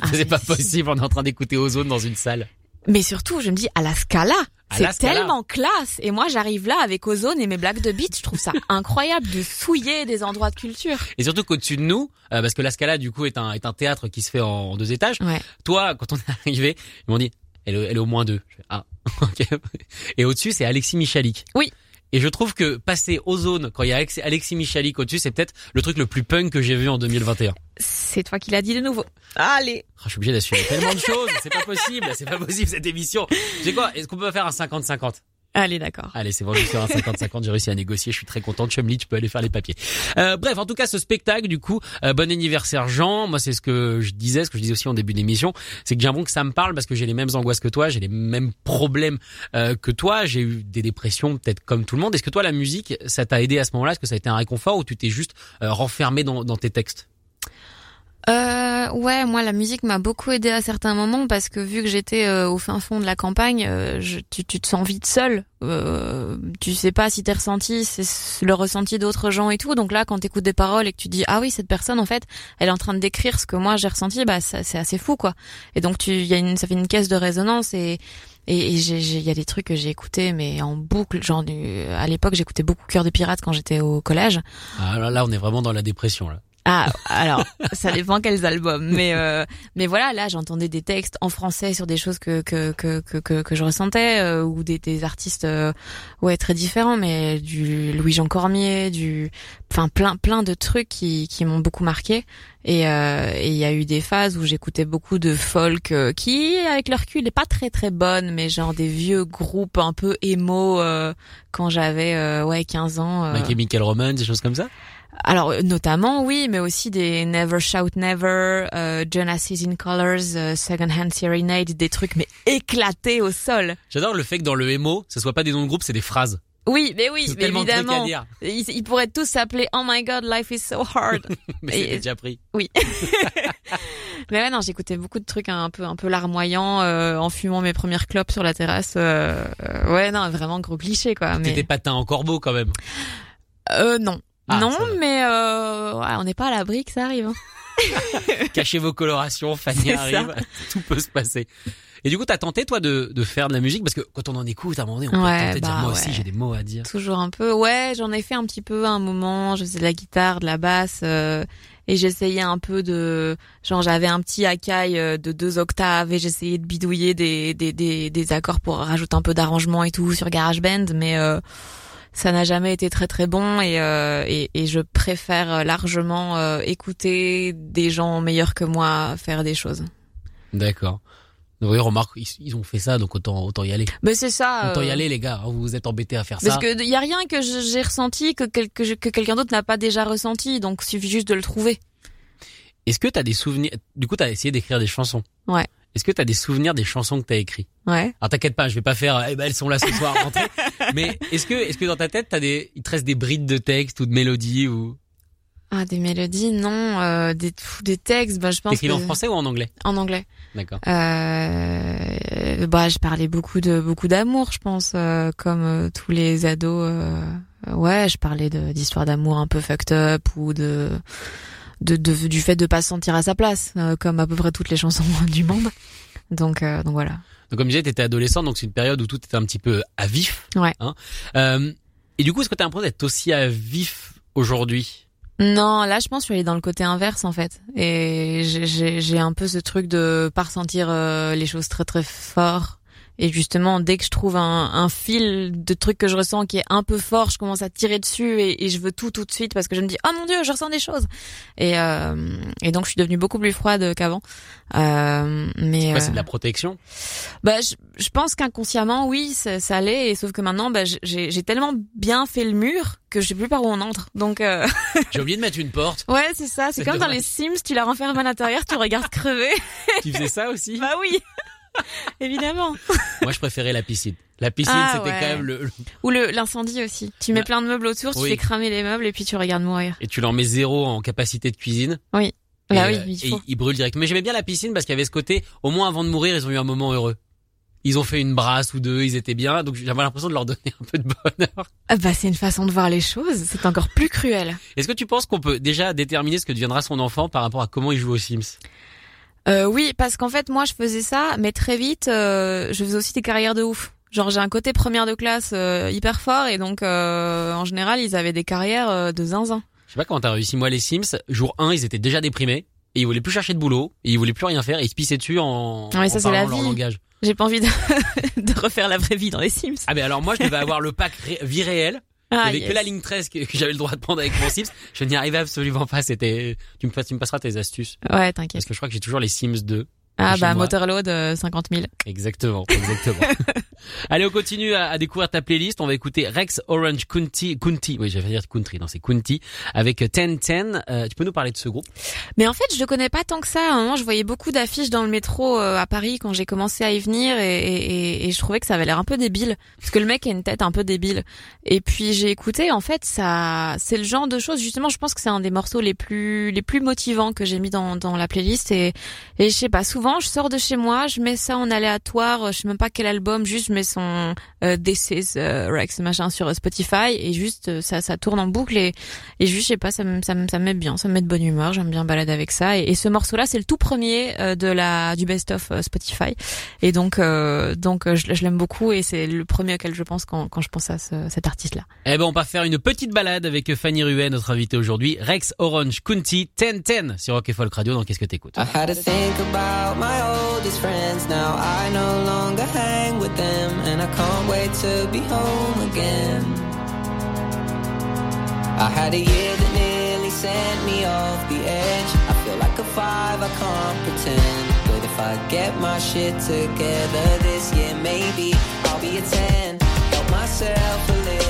Ah, c'est pas si, si, possible On est en train d'écouter Ozone dans une salle. Mais surtout je me dis à la Scala c'est tellement classe et moi j'arrive là avec Ozone et mes blagues de beat je trouve ça incroyable de souiller des endroits de culture Et surtout qu'au-dessus de nous, euh, parce que la Scala du coup est un est un théâtre qui se fait en, en deux étages. ouais Toi, quand on est arrivé, ils m'ont dit elle, est- elle est au moins deux. Je fais, ah ok. Et au-dessus c'est Alexis Michalik. Oui. Et je trouve que passer Ozone quand il y a Alex- Alexis Michalik au-dessus, c'est peut-être le truc le plus punk que j'ai vu en 2021. C'est toi qui l'as dit de nouveau. Allez. Oh, je suis obligé d'assumer tellement de choses, c'est pas possible, c'est pas possible cette émission. Tu sais quoi Est-ce qu'on peut faire un 50-50 Allez, d'accord. Allez, c'est suis sur un 50-50, j'ai réussi à négocier, je suis très content. Chumli, tu peux aller faire les papiers. Euh, bref, en tout cas, ce spectacle, du coup, euh, bon anniversaire Jean. Moi, c'est ce que je disais, ce que je disais aussi en début d'émission, c'est que j'ai l'impression que ça me parle parce que j'ai les mêmes angoisses que toi, j'ai les mêmes problèmes euh, que toi, j'ai eu des dépressions peut-être comme tout le monde. Est-ce que toi, la musique, ça t'a aidé à ce moment-là? Est-ce que ça a été un réconfort ou tu t'es juste euh, renfermé dans, dans tes textes? Euh, ouais, moi la musique m'a beaucoup aidé à certains moments parce que vu que j'étais euh, au fin fond de la campagne, euh, je, tu, tu te sens vite seul. Euh, tu sais pas si t'es ressenti, c'est le ressenti d'autres gens et tout. Donc là, quand t'écoutes des paroles et que tu dis ah oui cette personne en fait, elle est en train de décrire ce que moi j'ai ressenti, bah c'est assez fou quoi. Et donc tu, y a une, ça fait une caisse de résonance et et il y a des trucs que j'ai écoutés mais en boucle. Genre à l'époque j'écoutais beaucoup Cœur de pirate quand j'étais au collège. ah, là, là, on est vraiment dans la dépression là. Ah, alors, ça dépend quels albums, mais euh, mais voilà, là j'entendais des textes en français sur des choses que que que que que, je ressentais euh, ou des des artistes euh, ouais très différents, mais du Louis Jean Cormier, du enfin plein plein de trucs qui qui m'ont beaucoup marqué et euh, il y a eu des phases où j'écoutais beaucoup de folk euh, qui avec leur recul n'est pas très très bonne, mais genre des vieux groupes un peu émo euh, quand j'avais ouais 15 ans. Chemical Romance, des choses comme ça? Alors euh, notamment oui, mais aussi des Never Shout Never, euh, Jonas in Colors, euh, Second Hand Serenade, des trucs mais éclatés au sol. J'adore le fait que dans le MO, ce soit pas des noms de groupe, c'est des phrases. Oui, mais oui, mais évidemment. Ils, ils pourraient tous s'appeler Oh my God, life is so hard. Mais Et- déjà pris. oui. mais ouais, non, j'écoutais beaucoup de trucs un peu, un peu larmoyants euh, en fumant mes premières clopes sur la terrasse. euh, euh, ouais, non, vraiment gros cliché quoi. T'étais Mais patin en corbeau quand même. euh, non, Ah, non, mais euh, ouais, on n'est pas à l'abri que ça arrive. hein. Cachez vos colorations, Fanny arrive, tout peut se passer. Et du coup, t'as tenté toi de, de faire de la musique? Parce que quand on en écoute, à un moment donné, on Ouais, peut tenter de dire bah moi aussi j'ai des mots à dire. Toujours un peu. Ouais, j'en ai fait un petit peu à un moment. Je faisais de la guitare, de la basse, euh, et j'essayais un peu de, genre j'avais un petit Akai euh, de deux octaves et j'essayais de bidouiller des des des, des accords pour rajouter un peu d'arrangement et tout sur GarageBand, mais euh, ça n'a jamais été très très bon et euh, et, et je préfère largement euh, écouter des gens meilleurs que moi faire des choses. D'accord. Oui, remarque, ils, ont fait ça, donc autant autant y aller. Mais c'est ça. Autant y euh, aller, les gars. Vous vous êtes embêtés à faire Parce ça. que y a rien que j'ai ressenti que, quel- que, que quelqu'un d'autre n'a pas déjà ressenti, donc suffit juste de le trouver. Est-ce que t'as des souvenirs Du coup, t'as essayé d'écrire des chansons? Ouais. Est-ce que t'as des souvenirs des chansons que t'as écrites? Ouais. Alors t'inquiète pas, je vais pas faire. Eh ben, elles sont là ce soir. rentrez. Mais est-ce que est-ce que dans ta tête, t'as des, il te reste des brides de textes ou de mélodies ou? Ah des mélodies, non, euh, des des textes, bah je pense que en français ou en anglais? En anglais. D'accord. Euh, bah je parlais beaucoup de beaucoup d'amour, je pense, euh, comme euh, tous les ados. euh, ouais, je parlais de d'histoires d'amour un peu fucked up ou de de, de du fait de pas se sentir à sa place, euh, comme à peu près toutes les chansons du monde. Donc euh, donc voilà. Donc comme je disais, t'étais adolescent, donc c'est une période où tout était un petit peu à vif. Ouais. Hein Euh, et du coup, est-ce que t'as l'impression d'être aussi à vif aujourd'hui? Non, là, je pense que je suis allée dans le côté inverse, en fait. Et j'ai- un peu ce truc de pas ressentir euh, les choses très très fort. Et justement, dès que je trouve un, un fil de trucs que je ressens qui est un peu fort, je commence à tirer dessus et, et je veux tout tout de suite parce que je me dis oh mon dieu, je ressens des choses. Et euh, et donc je suis devenue beaucoup plus froide qu'avant. Euh, mais euh, c'est de la protection? bah, je, je pense qu'inconsciemment, oui, ça, ça allait. Et sauf que maintenant, bah, j'ai tellement bien fait le mur que je sais plus par où on entre. Donc euh, J'ai oublié de mettre une porte. Ouais, c'est ça. C'est comme dans les Sims, tu la renfermes à l'intérieur, tu regardes crever. Tu faisais ça aussi? Bah oui, évidemment. Moi, je préférais la piscine. La piscine, Ah, c'était ouais. quand même le, Ou le l'incendie aussi. Tu mets Bah, plein de meubles autour, tu oui. fais cramer les meubles et puis tu regardes mourir. et tu leur mets zéro en capacité de cuisine. Bah Et, oui, euh, il et faut. ils brûlent direct. Mais j'aimais bien la piscine parce qu'il y avait ce côté, au moins avant de mourir, ils ont eu un moment heureux. Ils ont fait une brasse ou deux, ils étaient bien, donc j'avais l'impression de leur donner un peu de bonheur. Ah bah c'est une façon de voir les choses. C'est encore plus cruel. Est-ce que tu penses qu'on peut déjà déterminer ce que deviendra son enfant par rapport à comment il joue aux Sims? Euh, oui, parce qu'en fait, moi, je faisais ça, mais très vite, euh, je faisais aussi des carrières de ouf. Genre, j'ai un côté première de classe euh, hyper fort, et donc, euh, en général, ils avaient des carrières euh, de zinzin. Je sais pas comment t'as réussi. Moi, les Sims, jour 1, ils étaient déjà déprimés. et ils voulaient plus chercher de boulot, et ils voulaient plus rien faire, et ils se pissaient dessus en, Ouais, ça, en c'est la parlant leur vie. langage. J'ai pas envie de, de refaire la vraie vie dans les Sims. Ah ben alors moi je devais avoir le pack ré- vie réelle. Il Ah, avait yes. que la ligne 13 que, que j'avais le droit de prendre avec mon Sims. Je n'y arrivais absolument pas. C'était, tu me, passes- tu me passeras tes astuces. Ouais, t'inquiète. Parce que je crois que j'ai toujours les Sims 2. Ah bah moi. Motorload euh, 50 000. Exactement, exactement. Allez, on continue à, à découvrir ta playlist. On va écouter Rex Orange County, County. Oui, j'allais dire Country, non, c'est County. Avec 1010. Euh, tu peux nous parler de ce groupe? Mais en fait, je le connais pas tant que ça. À un moment, je voyais beaucoup d'affiches dans le métro euh, à Paris quand j'ai commencé à y venir et, et, et- et je trouvais que ça avait l'air un peu débile parce que le mec a une tête un peu débile. Et puis j'ai écouté. En fait, ça, c'est le genre de choses. Justement, je pense que c'est un des morceaux les plus les plus motivants que j'ai mis dans dans la playlist. Et et je sais pas. Souvent, je sors de chez moi, je mets ça en aléatoire. Je sais même pas quel album. Juste, je mets son euh, This is euh, Rex machin sur Spotify et juste euh, ça ça tourne en boucle et et juste, je sais pas, ça me, ça me, ça me met bien, ça me met de bonne humeur, j'aime bien balader avec ça. Et, et ce morceau-là, c'est le tout premier euh, de la du best-of euh, Spotify. Et donc, euh, donc, euh, je, je l'aime beaucoup et c'est le premier auquel je pense quand, quand je pense à ce- cet artiste-là. Eh ben, on va faire une petite balade avec Fanny Ruet, notre invitée aujourd'hui. Rex Orange County 1010 sur Rock et Folk Radio. dans Qu'est-ce que t'écoutes? I my oldest friends. Now I no longer hang with them, and I can't wait to be home again. I had a year that nearly sent me off the edge. I feel like a five, I can't pretend. But if I get my shit together this year, maybe I'll be a ten. Help myself a little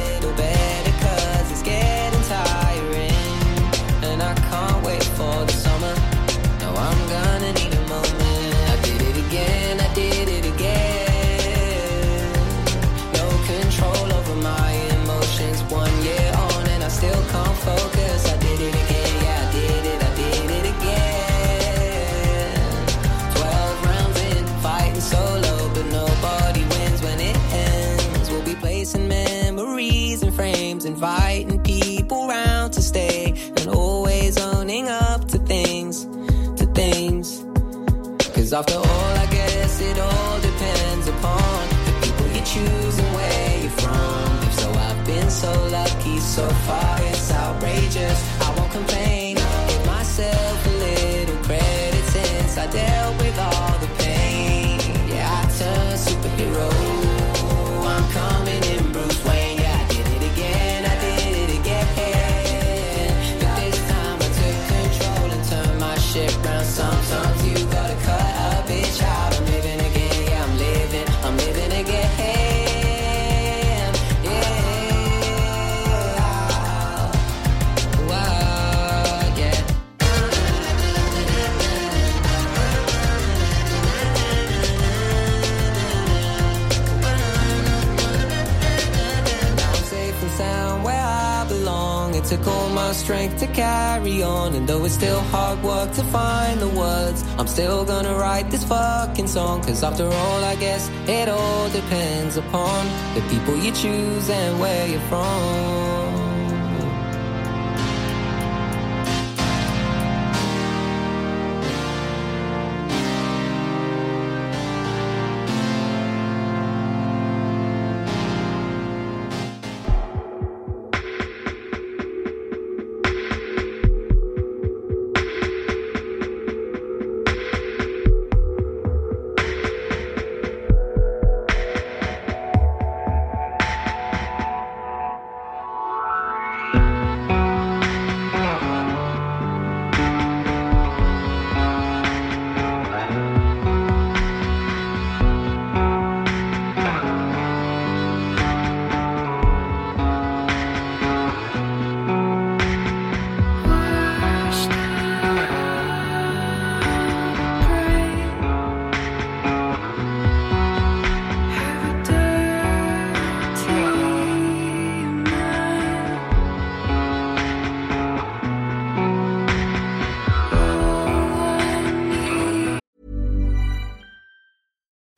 Cause after all, I guess it all depends upon the people you choose and where you're from.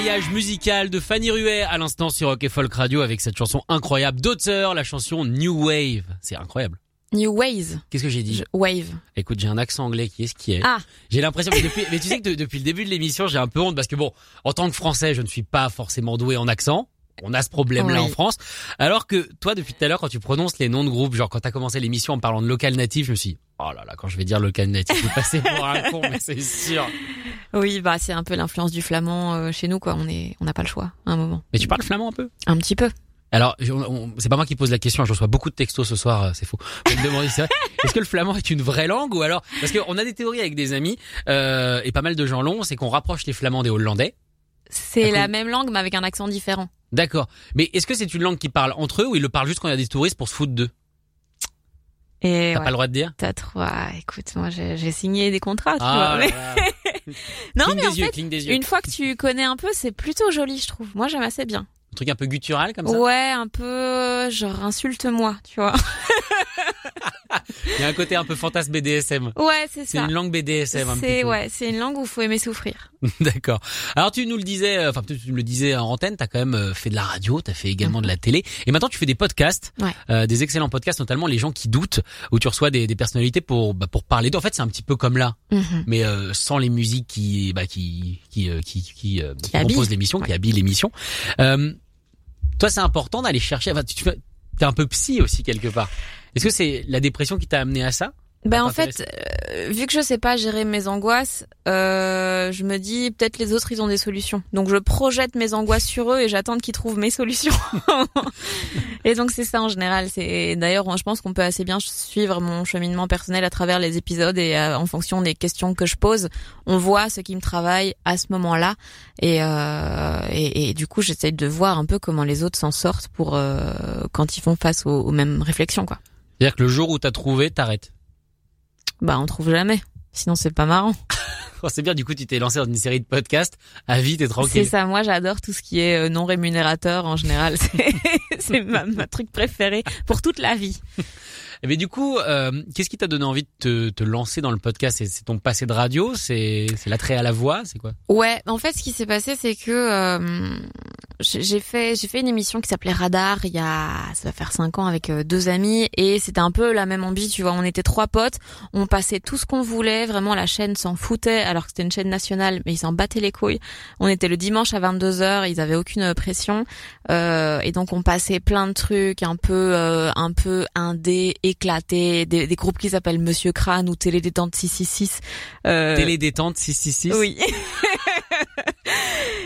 voyage musical de Fanny Ruet à l'instant sur Rock et Folk Radio avec cette chanson incroyable d'auteur, la chanson New Wave. C'est incroyable. New Wave. Qu'est-ce que j'ai dit Wave. Écoute, j'ai un accent anglais qui est ce qui est. Ah. J'ai l'impression que depuis, mais tu sais que depuis le début de l'émission, j'ai un peu honte parce que bon, en tant que français, je ne suis pas forcément doué en accent a ce problème-là Oui. en France. Alors que toi, depuis tout à l'heure, quand tu prononces les noms de groupes, genre quand t'as commencé l'émission en parlant de local natif, je me suis dit, oh là là, quand je vais dire local natif, je vais passer pour un con, mais c'est sûr. Oui, bah c'est un peu l'influence du flamand euh, chez nous, quoi. On est, on n'a pas le choix à un moment. Mais tu parles flamand un peu? Un petit peu. Alors, on- c'est pas moi qui pose la question, je reçois beaucoup de textos ce soir, euh, c'est faux. Je me est-ce que le flamand est une vraie langue ou alors parce qu'on a des théories avec des amis euh, et pas mal de gens l'ont, c'est qu'on rapproche les flamands des hollandais. C'est la même langue, mais avec un accent différent. D'accord. Mais est-ce que c'est une langue qui parle entre eux ou ils le parlent juste quand il y a des touristes pour se foutre d'eux? Et T'as ouais, pas le droit de dire? T'as trop. ah, écoute, moi j'ai signé des contrats, tu Ah vois. là mais- là. Non, Cligne mais en yeux, fait, des une fois que tu connais un peu, c'est plutôt joli, je trouve. Moi, j'aime assez bien. Un truc un peu guttural comme ça? Ouais, un peu genre insulte-moi, tu vois. Il y a un côté un peu fantasme BDSM. Ouais, c'est C'est ça. une langue BDSM un petit C'est peu. ouais, c'est une langue où faut aimer souffrir. D'accord. Alors tu nous le disais, euh, enfin tu me le disais en antenne, t'as quand même euh, fait de la radio, t'as fait également de la télé, et maintenant tu fais des podcasts, Ouais. euh, des excellents podcasts, notamment les gens qui doutent, où tu reçois des, des personnalités pour bah, pour parler d'eux. En fait, c'est un petit peu comme là, Mhm. mais euh, sans les musiques qui bah, qui qui euh, qui qui, euh, qui composent l'émission, qui habillent l'émission. Euh, toi, c'est important d'aller chercher. Enfin, tu t'es un peu psy aussi quelque part. Est-ce que c'est la dépression qui t'a amené à ça? Ben en fait, euh, vu que je sais pas gérer mes angoisses, euh, je me dis peut-être les autres ils ont des solutions. Donc je projette mes angoisses sur eux et j'attends qu'ils trouvent mes solutions. et donc c'est ça en général. C'est d'ailleurs je pense qu'on peut assez bien suivre mon cheminement personnel à travers les épisodes et euh, en fonction des questions que je pose, on voit ce qui me travaille à ce moment-là et, euh, et, et du coup j'essaie de voir un peu comment les autres s'en sortent pour euh, quand ils font face aux, aux mêmes réflexions quoi. C'est-à-dire que le jour où t'as trouvé, t'arrêtes. Bah on trouve jamais. Sinon c'est pas marrant. Oh, c'est bien, du coup, tu t'es lancé dans une série de podcasts. À vie, t'es C'est tranquille. ça, moi j'adore tout ce qui est euh, non rémunérateur en général. C'est- C'est ma, ma truc préféré pour toute la vie. Mais du coup, euh, qu'est-ce qui t'a donné envie de te, te lancer dans le podcast C'est ton passé de radio C'est l'attrait à la voix C'est quoi Ouais, en fait ce qui s'est passé c'est que euh, j'ai fait j'ai fait une émission qui s'appelait Radar il y a ça va faire cinq ans avec euh, deux amis. Et c'était un peu la même ambi, tu vois, on était trois potes, on passait tout ce qu'on voulait, vraiment la chaîne s'en foutait alors que c'était une chaîne nationale mais ils s'en battaient les couilles. On était le dimanche à 22h, ils avaient aucune pression. Euh, et donc on passait plein de trucs un peu euh, un peu indé, éclatés, des, des groupes qui s'appellent Monsieur Crâne ou Télé détente 666. Euh, Télé détente 666 oui.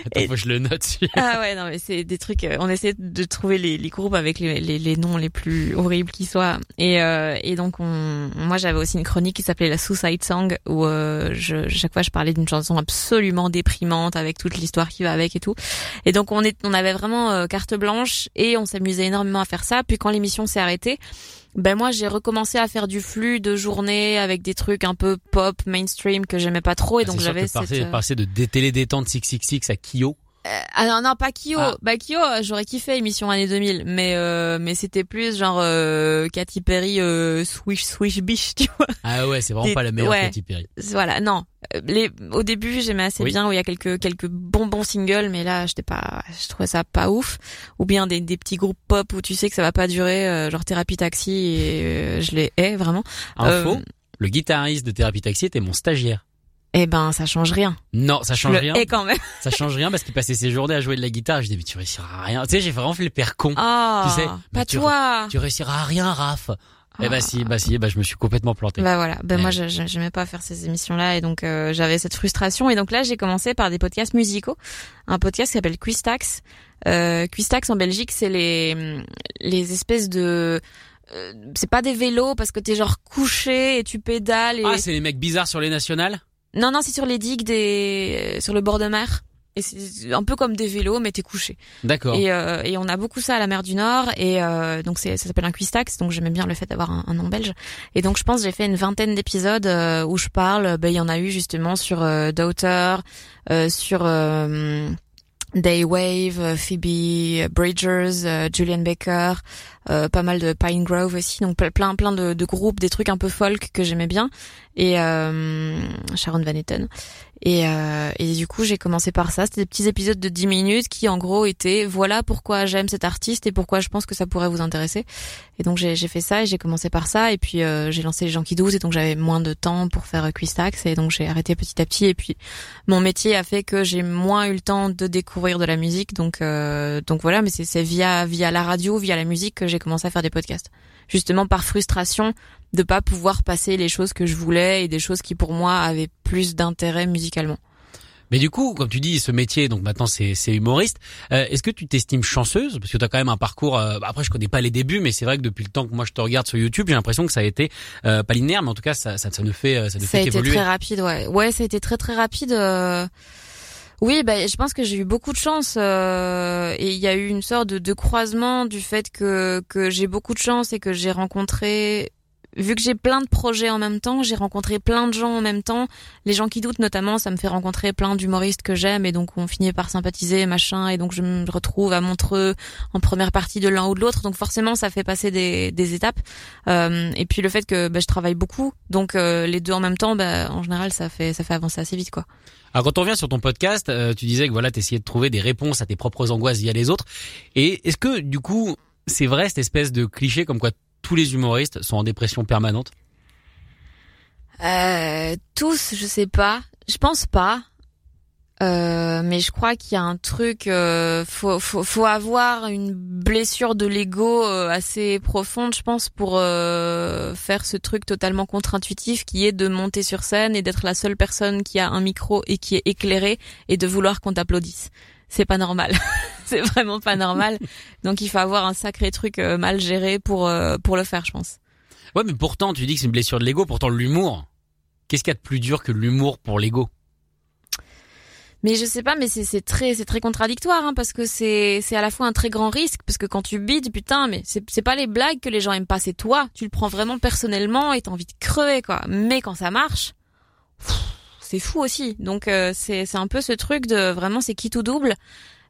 Attends, faut que je le note. Ah ouais, non mais c'est des trucs. euh, on essaie de trouver les, les groupes avec les, les, les noms les plus horribles qui soient. Et, euh, et donc on, moi j'avais aussi une chronique qui s'appelait la Suicide Song où euh, je, chaque fois je parlais d'une chanson absolument déprimante avec toute l'histoire qui va avec et tout. Et donc on est, on avait vraiment euh, carte blanche et on s'amusait énormément à faire ça. Puis quand l'émission s'est arrêtée. Ben moi j'ai recommencé à faire du flux de journée avec des trucs un peu pop mainstream que j'aimais pas trop et Ah, donc j'avais cette passer de télé détente 666 à Kyo. Ah non non pas Kyo Ah. bah Kyo euh, j'aurais kiffé émission année 2000 mais euh, mais c'était plus genre euh, Katy Perry euh, Swish Swish Bish tu vois Ah ouais, c'est vraiment Des- pas la meilleure ouais. Katy Perry. voilà non Euh, les au début j'aimais assez Oui. bien où il y a quelques quelques bonbons singles mais là j'étais pas je trouvais ça pas ouf ou bien des des petits groupes pop où tu sais que ça va pas durer euh, genre Thérapie Taxi et euh, je les hais vraiment Info, Euh, le guitariste de Thérapie Taxi était mon stagiaire. Eh ben ça change rien Non, ça change le rien. hais quand même Ça change rien parce qu'il passait ses journées à jouer de la guitare. Je disais, mais tu réussiras à rien. Tu sais, j'ai vraiment fait le père con. oh Tu sais, pas tu- toi Tu réussiras à rien, Raph. Eh Ah. bah si, bah si, bah je me suis complètement planté. Bah voilà, ben Ouais. moi je- je- j'aimais pas faire ces émissions-là et donc euh, j'avais cette frustration et donc là j'ai commencé par des podcasts musicaux, un podcast qui s'appelle Quistax. Euh, Quistax en Belgique c'est les les espèces de euh, c'est pas des vélos parce que t'es genre couché et tu pédales et Ah, c'est les mecs bizarres sur les nationales? Non non c'est sur les digues des sur le bord de mer et c'est un peu comme des vélos mais t'es couché. D'accord. Et, euh, et on a beaucoup ça à la mer du Nord et euh, donc c'est ça s'appelle un quistax donc j'aimais bien le fait d'avoir un, un nom belge et donc je pense j'ai fait une vingtaine d'épisodes euh, où je parle ben il y en a eu justement sur euh, Daughter euh, sur euh, Daywave, euh, Phoebe Bridgers, euh, Julian Baker, euh, pas mal de Pine Grove aussi, donc ple- plein plein de, de groupes, des trucs un peu folk que j'aimais bien, et euh, Sharon Van Etten. Et, euh, et du coup, j'ai commencé par ça. C'était des petits épisodes de 10 minutes qui, en gros, étaient voilà pourquoi j'aime cet artiste et pourquoi je pense que ça pourrait vous intéresser. Et donc, j'ai fait ça et j'ai commencé par ça. Et puis, euh, j'ai lancé Les gens qui doutent et donc j'avais moins de temps pour faire Quistax. Et donc, j'ai arrêté petit à petit. Et puis, mon métier a fait que j'ai moins eu le temps de découvrir de la musique. Donc, euh, donc voilà. Mais c'est c'est via via la radio, via la musique que j'ai commencé à faire des podcasts. Justement par frustration de pas pouvoir passer les choses que je voulais et des choses qui pour moi avaient plus d'intérêt musicalement. Mais du coup, comme tu dis, ce métier, donc maintenant c'est c'est humoriste. euh, Est-ce que tu t'estimes chanceuse? Parce que tu as quand même un parcours. euh, bah, après, je connais pas les débuts, mais c'est vrai que depuis le temps que moi je te regarde sur YouTube, j'ai l'impression que ça a été euh, pas linéaire, mais en tout cas ça ça, ça ne fait euh, ça ne Ça a fait été qu'évoluer. très rapide, ouais. Ouais, ça a été très très rapide. Oui, bah, je pense que j'ai eu beaucoup de chance euh, et il y a eu une sorte de, de croisement du fait que que j'ai beaucoup de chance et que j'ai rencontré vu que j'ai plein de projets en même temps, j'ai rencontré plein de gens en même temps. Les gens qui doutent notamment, ça me fait rencontrer plein d'humoristes que j'aime et donc on finit par sympathiser, machin. Et donc je me retrouve à Montreux en première partie de l'un ou de l'autre. Donc forcément, ça fait passer des, des étapes. Euh, et puis le fait que bah, je travaille beaucoup, donc euh, les deux en même temps, bah, en général, ça fait ça fait avancer assez vite, quoi. Alors quand on revient sur ton podcast, euh, tu disais que voilà, t'essayais de trouver des réponses à tes propres angoisses via les autres. Et est-ce que du coup, c'est vrai cette espèce de cliché comme quoi tous les humoristes sont en dépression permanente Euh, tous, je sais pas. Je pense pas. Euh, mais je crois qu'il y a un truc, euh, faut, faut, faut avoir une blessure de l'ego euh, assez profonde, je pense, pour euh, faire ce truc totalement contre-intuitif qui est de monter sur scène et d'être la seule personne qui a un micro et qui est éclairée et de vouloir qu'on t'applaudisse. C'est pas normal. c'est vraiment pas normal. Donc il faut avoir un sacré truc euh, mal géré pour euh, pour le faire, je pense. Ouais, mais pourtant tu dis que c'est une blessure de l'ego. Pourtant l'humour, qu'est-ce qu'il y a de plus dur que l'humour pour l'ego? Mais je sais pas, mais c'est c'est très c'est très contradictoire hein, parce que c'est c'est à la fois un très grand risque parce que quand tu bides, putain, mais c'est c'est pas les blagues que les gens aiment pas, c'est toi. Tu le prends vraiment personnellement et t'as envie de crever quoi. Mais quand ça marche, pff, c'est fou aussi. Donc euh, c'est c'est un peu ce truc de vraiment c'est qui tout double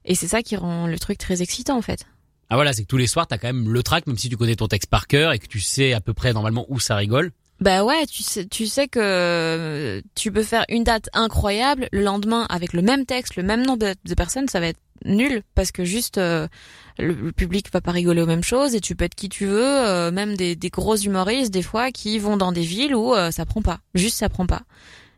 et c'est ça qui rend le truc très excitant en fait. Ah voilà, c'est que tous les soirs t'as quand même le track, même si tu connais ton texte par cœur et que tu sais à peu près normalement où ça rigole. Bah ouais, tu sais, tu sais que euh, tu peux faire une date incroyable, le lendemain avec le même texte, le même nombre de, de personnes, ça va être nul parce que juste euh, le, le public va pas rigoler aux mêmes choses et tu peux être qui tu veux, euh, même des, des gros humoristes des fois qui vont dans des villes où euh, ça prend pas, juste ça prend pas.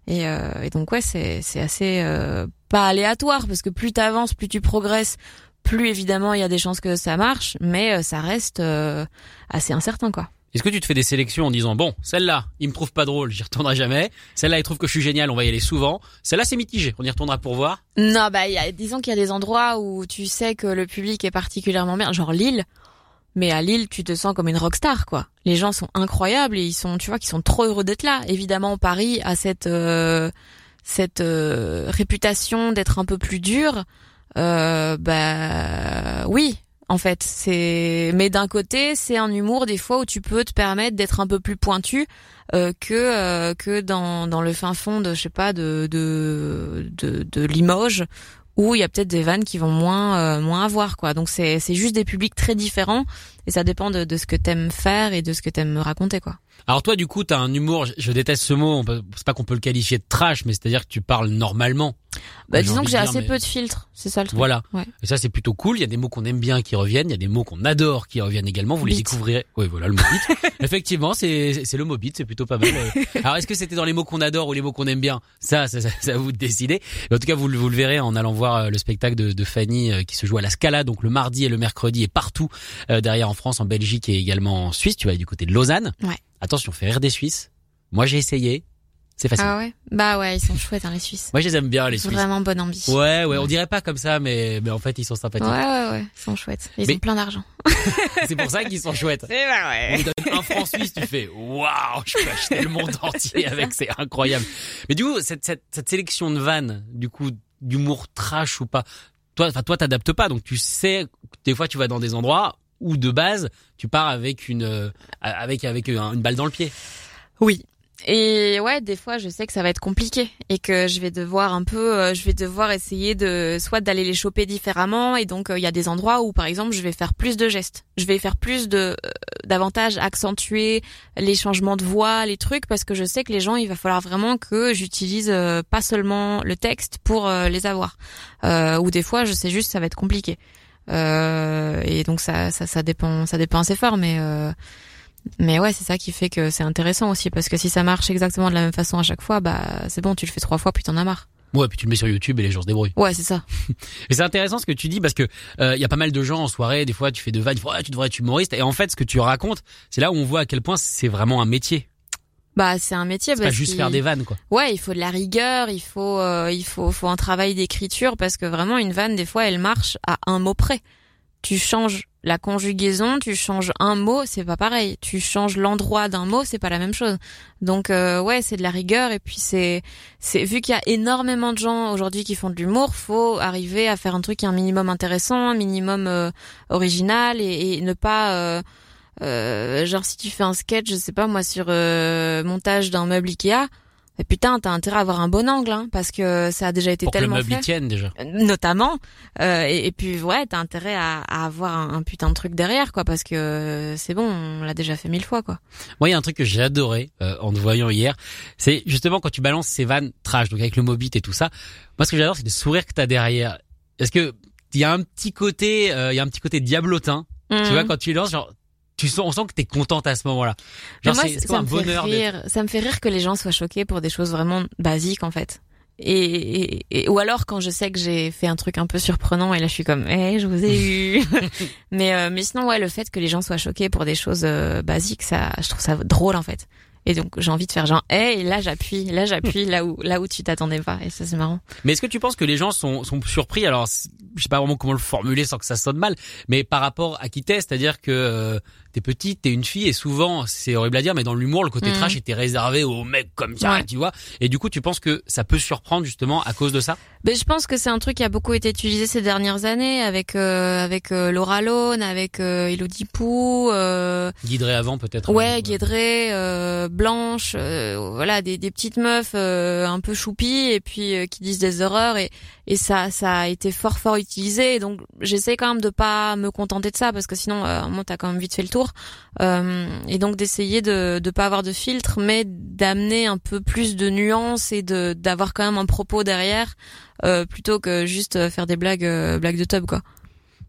Et, euh, et donc ouais, c'est c'est assez euh, pas aléatoire parce que plus t'avances, plus tu progresses, plus évidemment il y a des chances que ça marche, mais euh, ça reste euh, assez incertain quoi. Est-ce que tu te fais des sélections en disant bon, celle-là, il me trouve pas drôle, j'y retournerai jamais. Celle-là, il trouve que je suis génial, on va y aller souvent. Celle-là, c'est mitigé, on y retournera pour voir. Non, bah, y a, disons qu'il y a des endroits où tu sais que le public est particulièrement bien, genre Lille. Mais à Lille, tu te sens comme une rockstar, quoi. Les gens sont incroyables et ils sont, tu vois, qu'ils sont trop heureux d'être là. Évidemment, Paris a cette euh, cette euh, réputation d'être un peu plus dur. Euh, bah oui, en fait, c'est. Mais d'un côté, c'est un humour des fois où tu peux te permettre d'être un peu plus pointu que que dans dans le fin fond de je sais pas de de de, de Limoges où il y a peut-être des vannes qui vont moins euh, moins avoir quoi. Donc c'est c'est juste des publics très différents et ça dépend de, de ce que t'aimes faire et de ce que t'aimes raconter quoi. Alors toi, du coup, t'as un humour, je, déteste ce mot, c'est pas qu'on peut le qualifier de trash, mais c'est-à-dire que tu parles normalement. Bah disons que j'ai assez mais- peu de filtres, c'est ça le truc. Voilà. Ouais. Et ça, c'est plutôt cool. Il y a des mots qu'on aime bien qui reviennent. Il y a des mots qu'on adore qui reviennent également. Vous les découvrirez. Oui, voilà, le mot beat. Effectivement, c'est, c'est le mot beat. C'est plutôt pas mal. Alors, est-ce que c'était dans les mots qu'on adore ou les mots qu'on aime bien? Ça, ça, ça, ça, vous. Mais en tout cas, vous, le- vous le verrez en allant voir euh, le spectacle de, de Fanny euh, qui se joue à la Scala, donc le mardi et le mercredi et partout euh, derrière en France, en Belgique et également en Suisse. Tu vas aller du côté de Lausanne. Ouais. Attention, faire rire des Suisses. Moi, j'ai essayé. C'est facile. Ah ouais? Bah ouais, ils sont chouettes hein, les Suisses. Moi, je les aime bien, les Suisses. Vraiment bonne ambition. Ouais, ouais, on dirait pas comme ça, mais, mais en fait, ils sont Ouais sympathiques. ouais ouais, ils sont chouettes. Ils Mais- ont plein d'argent. C'est pour ça qu'ils sont chouettes. C'est vrai. On te donne un franc suisse, tu fais waouh, je peux acheter le monde entier avec, c'est incroyable. Mais du coup, cette, cette, cette sélection de vannes, du coup, d'humour trash ou pas, toi, enfin, toi, t'adaptes pas, donc tu sais, des fois, tu vas dans des endroits où de base, tu pars avec une, euh, avec, avec un- une balle dans le pied. Oui. Et ouais, des fois, je sais que ça va être compliqué et que je vais devoir un peu, euh, je vais devoir essayer de soit d'aller les choper différemment et donc euh, il y a des endroits où, par exemple, je vais faire plus de gestes, je vais faire plus de, davantage accentuer les changements de voix, les trucs parce que je sais que les gens, il va falloir vraiment que j'utilise pas seulement le texte pour les avoir. Ou des fois, je sais juste, ça va être compliqué. Euh, et donc ça, ça, ça dépend, ça dépend assez fort, mais. Euh, mais ouais, c'est ça qui fait que c'est intéressant aussi, parce que si ça marche exactement de la même façon à chaque fois, bah c'est bon, tu le fais trois fois, puis t'en as marre. Ouais, puis tu le mets sur YouTube et les gens se débrouillent. Ouais, c'est ça. Et c'est intéressant ce que tu dis parce que euh, il y a pas mal de gens en soirée, des fois tu fais de vannes, ouais, tu devrais être humoriste. Et en fait, ce que tu racontes, c'est là où on voit à quel point c'est vraiment un métier. Bah c'est un métier. C'est pas juste faire des vannes, quoi. Ouais, il faut de la rigueur, il faut, euh, il faut, faut un travail d'écriture parce que vraiment une vanne des fois elle marche à un mot près. Tu changes la conjugaison, tu changes un mot, c'est pas pareil. Tu changes l'endroit d'un mot, c'est pas la même chose. Donc euh, ouais, c'est de la rigueur et puis c'est, c'est vu qu'il y a énormément de gens aujourd'hui qui font de l'humour, faut arriver à faire un truc qui est un minimum intéressant, un minimum euh, original et, et ne pas euh, euh, genre si tu fais un sketch, je sais pas moi sur euh, montage d'un meuble Ikea, et putain t'as intérêt à avoir un bon angle hein, parce que ça a déjà été Pour que le tellement meuble fait, tienne déjà. Euh, notamment. Euh, et, et puis ouais t'as intérêt à, à avoir un, un putain de truc derrière quoi parce que c'est bon on l'a déjà fait mille fois quoi. Moi, il y a un truc que j'ai adoré euh, en te voyant hier, c'est justement quand tu balances ces vannes trash, donc avec le mobit et tout ça. Moi, ce que j'adore, c'est le sourire que t'as derrière. Est-ce que il y a un petit côté, euh, il y a un petit côté diablotin. Tu Mhm. vois, quand tu lances, genre, tu sens, on sent que t'es contente à ce moment-là. Genre, moi, c'est ça un me fait bonheur. d'être- rire. Ça me fait rire que les gens soient choqués pour des choses vraiment basiques en fait. Et, et- et- ou alors quand je sais que j'ai fait un truc un peu surprenant et là je suis comme eh je vous ai eu mais euh, mais sinon ouais le fait que les gens soient choqués pour des choses euh, basiques ça je trouve ça drôle en fait et donc j'ai envie de faire genre eh et là j'appuie là j'appuie là où là où tu t'attendais pas et ça c'est marrant Mais est-ce que tu penses que les gens sont, sont surpris? Alors, je sais pas vraiment comment le formuler sans que ça sonne mal, mais par rapport à qui t'es, c'est-à-dire que euh, t'es petite, t'es une fille, et souvent, c'est horrible à dire, mais dans l'humour, le côté Mhm. trash était réservé aux mecs comme ça, Ouais. tu vois. Et du coup, tu penses que ça peut surprendre justement à cause de ça? Mais je pense que c'est un truc qui a beaucoup été utilisé ces dernières années avec euh, avec euh, Laura Lone, avec euh, Elodie Pou, euh, Guiderait avant peut-être. ouais, Guédré, euh, Blanche, euh, voilà, des, des petites meufs euh, un peu choupies et puis euh, qui disent des horreurs et et ça ça a été fort fort utilisé. Donc j'essaie quand même de pas me contenter de ça parce que sinon euh, moi t'as quand même vite fait le tour. Euh, et donc d'essayer de de pas avoir de filtre, mais d'amener un peu plus de nuances et d'avoir quand même un propos derrière euh, plutôt que juste euh, faire des blagues blagues de tub quoi.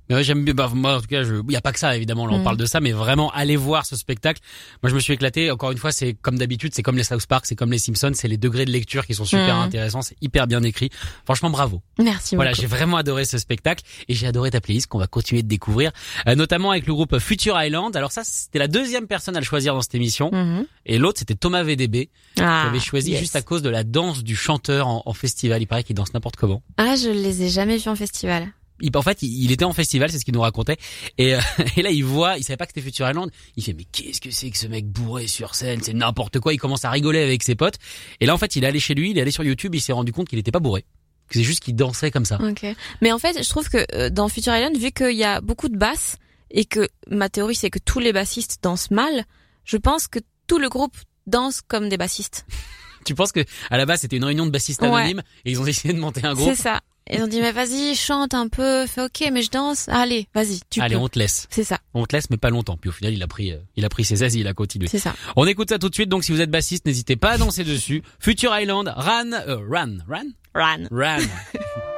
Mais ouais, j'aime bien. Bah, moi, en tout cas, je. Il y a pas que ça, évidemment. Là, on Mhm. parle de ça, mais vraiment, allez voir ce spectacle. Moi, je me suis éclaté. Encore une fois, c'est comme d'habitude, c'est comme les South Park, c'est comme les Simpsons, c'est les degrés de lecture qui sont super Mhm. intéressants. C'est hyper bien écrit. Franchement, bravo. Merci Voilà, j'ai vraiment adoré ce spectacle et j'ai adoré ta playlist qu'on va continuer de découvrir, euh, notamment avec le groupe Future Island. Alors ça, c'était la deuxième personne à le choisir dans cette émission, Mhm. et l'autre c'était Thomas VDB, qui Ah, avait choisi yes. juste à cause de la danse du chanteur en, en festival. Il paraît qu'il danse n'importe comment. Ah, je les ai jamais vus en festival. Il, en fait, il, il était en festival, c'est ce qu'il nous racontait, et, euh, et là il voit, il savait pas que c'était Future Island. Il fait mais qu'est-ce que c'est que ce mec bourré sur scène, c'est n'importe quoi. Il commence à rigoler avec ses potes, et là en fait il est allé chez lui, il est allé sur YouTube, il s'est rendu compte qu'il était pas bourré, que c'est juste qu'il dansait comme ça. Ok. Mais en fait, je trouve que euh, dans Future Island, vu qu'il y a beaucoup de basses et que ma théorie c'est que tous les bassistes dansent mal, je pense que tout le groupe danse comme des bassistes. Tu penses que à la base c'était une réunion de bassistes Ouais. anonymes et ils ont décidé de monter un groupe? C'est ça. Ils ont dit mais vas-y, chante un peu, fais ok, mais je danse. Allez, vas-y, tu Allez, peux. on te laisse. C'est ça, On te laisse, mais pas longtemps. Puis au final, il a pris, euh, il a pris ses aises et il a continué. c'est ça. On écoute ça tout de suite. Donc, si vous êtes bassiste, n'hésitez pas à danser dessus. Future Island, Ran, euh, Ran, Ran, Run. Ran.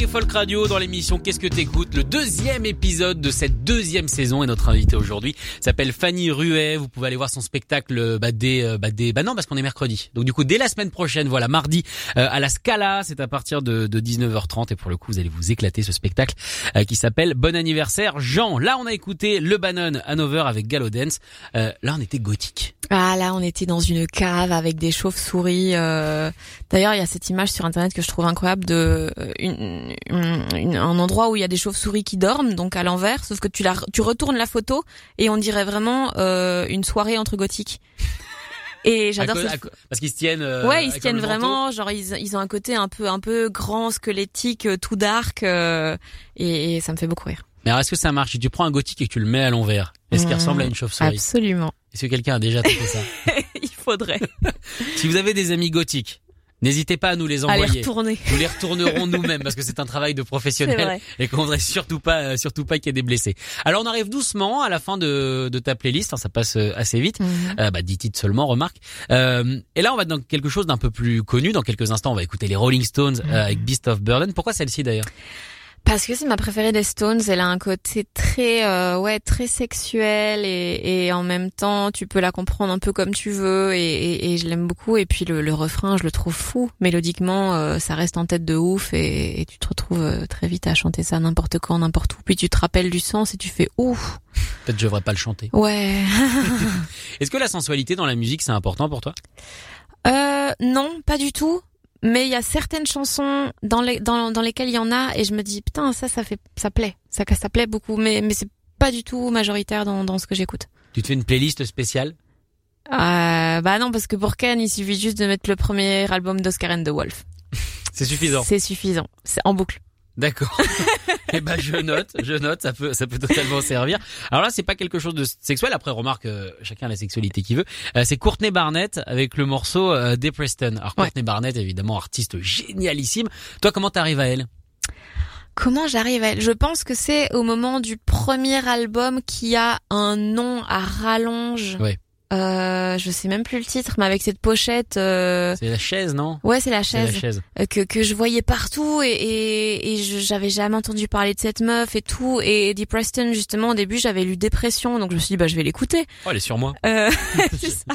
Et Folk Radio dans l'émission Qu'est-ce que t'écoutes Le deuxième épisode de cette deuxième saison et notre invité aujourd'hui s'appelle Fanny Ruet. Vous pouvez aller voir son spectacle bah, dès, euh, bah, dès, bah non parce qu'on est mercredi. Donc du coup dès la semaine prochaine, voilà mardi euh, à la Scala, c'est à partir de, de 19h30 et pour le coup vous allez vous éclater ce spectacle euh, qui s'appelle Bon anniversaire Jean. Là on a écouté Le Bannon Hanover avec Gallo Dance. Euh, là on était gothique. Ah là, on était dans une cave avec des chauves-souris. euh. D'ailleurs, il y a cette image sur internet que je trouve incroyable de euh, une, une- un endroit où il y a des chauves-souris qui dorment, donc à l'envers. Sauf que tu la, tu retournes la photo et on dirait vraiment euh, une soirée entre gothiques. Et j'adore ce co- parce qu'ils se tiennent. euh, Ouais, ils se tiennent vraiment, genre ils, ils ont un côté un peu un peu grand, squelettique, euh, tout dark, euh, et, et ça me fait beaucoup rire. Mais alors est-ce que ça marche? Si tu prends un gothique et que tu le mets à l'envers, est-ce qu'il Mmh, ressemble à une chauve-souris? Absolument. Est-ce que quelqu'un a déjà tenté ça? Il faudrait Si vous avez des amis gothiques, n'hésitez pas à nous les envoyer. retourner. Nous les retournerons nous-mêmes parce que c'est un travail de professionnel et qu'on voudrait surtout pas, euh, surtout pas qu'il y ait des blessés. Alors on arrive doucement à la fin de, de ta playlist, hein, ça passe euh, assez vite. Mhm. Euh, bah, 10 titres seulement, remarque. Euh, et là, on va dans quelque chose d'un peu plus connu. Dans quelques instants, on va écouter les Rolling Stones euh, avec Beast of Burden. Pourquoi celle-ci d'ailleurs? Parce que c'est ma préférée des Stones. Elle a un côté très, euh, ouais, très sexuel et, et en même temps, tu peux la comprendre un peu comme tu veux et, et, et je l'aime beaucoup. Et puis le, le refrain, je le trouve fou. Mélodiquement, euh, ça reste en tête de ouf et, et tu te retrouves euh, très vite à chanter ça n'importe quand, n'importe où. Puis tu te rappelles du sens et tu fais ouf. Peut-être je devrais pas le chanter. Ouais. Est-ce que la sensualité dans la musique c'est important pour toi? Euh, non, pas du tout. Mais il y a certaines chansons dans, les, dans, dans lesquelles il y en a et je me dis putain ça ça fait ça plaît ça ça plaît beaucoup mais mais c'est pas du tout majoritaire dans, dans ce que j'écoute. Tu te fais une playlist spéciale? Euh, bah non parce que pour Ken il suffit juste de mettre le premier album d'Oscar and the Wolf. C'est suffisant. C'est suffisant. C'est en boucle. D'accord. Eh ben je note, je note, ça peut ça peut totalement servir. Alors là c'est pas quelque chose de sexuel. Après remarque, euh, chacun a la sexualité qu'il veut. Euh, c'est Courtney Barnett avec le morceau euh, Depreston. Alors Ouais. Courtney Barnett évidemment artiste génialissime. Toi comment t'arrives à elle? Comment j'arrive à elle? Je pense que c'est au moment du premier album qui a un nom à rallonge. Ouais. Euh, je sais même plus le titre, mais avec cette pochette. euh, C'est la chaise non? Ouais, c'est la C'est la chaise. chaise. euh, que que je voyais partout et et, et je- j'avais jamais entendu parler de cette meuf et tout. Et Eddie Preston justement au début j'avais lu Dépression, donc je me suis dit bah je vais l'écouter. Oh elle est sur moi. Euh, c'est ça.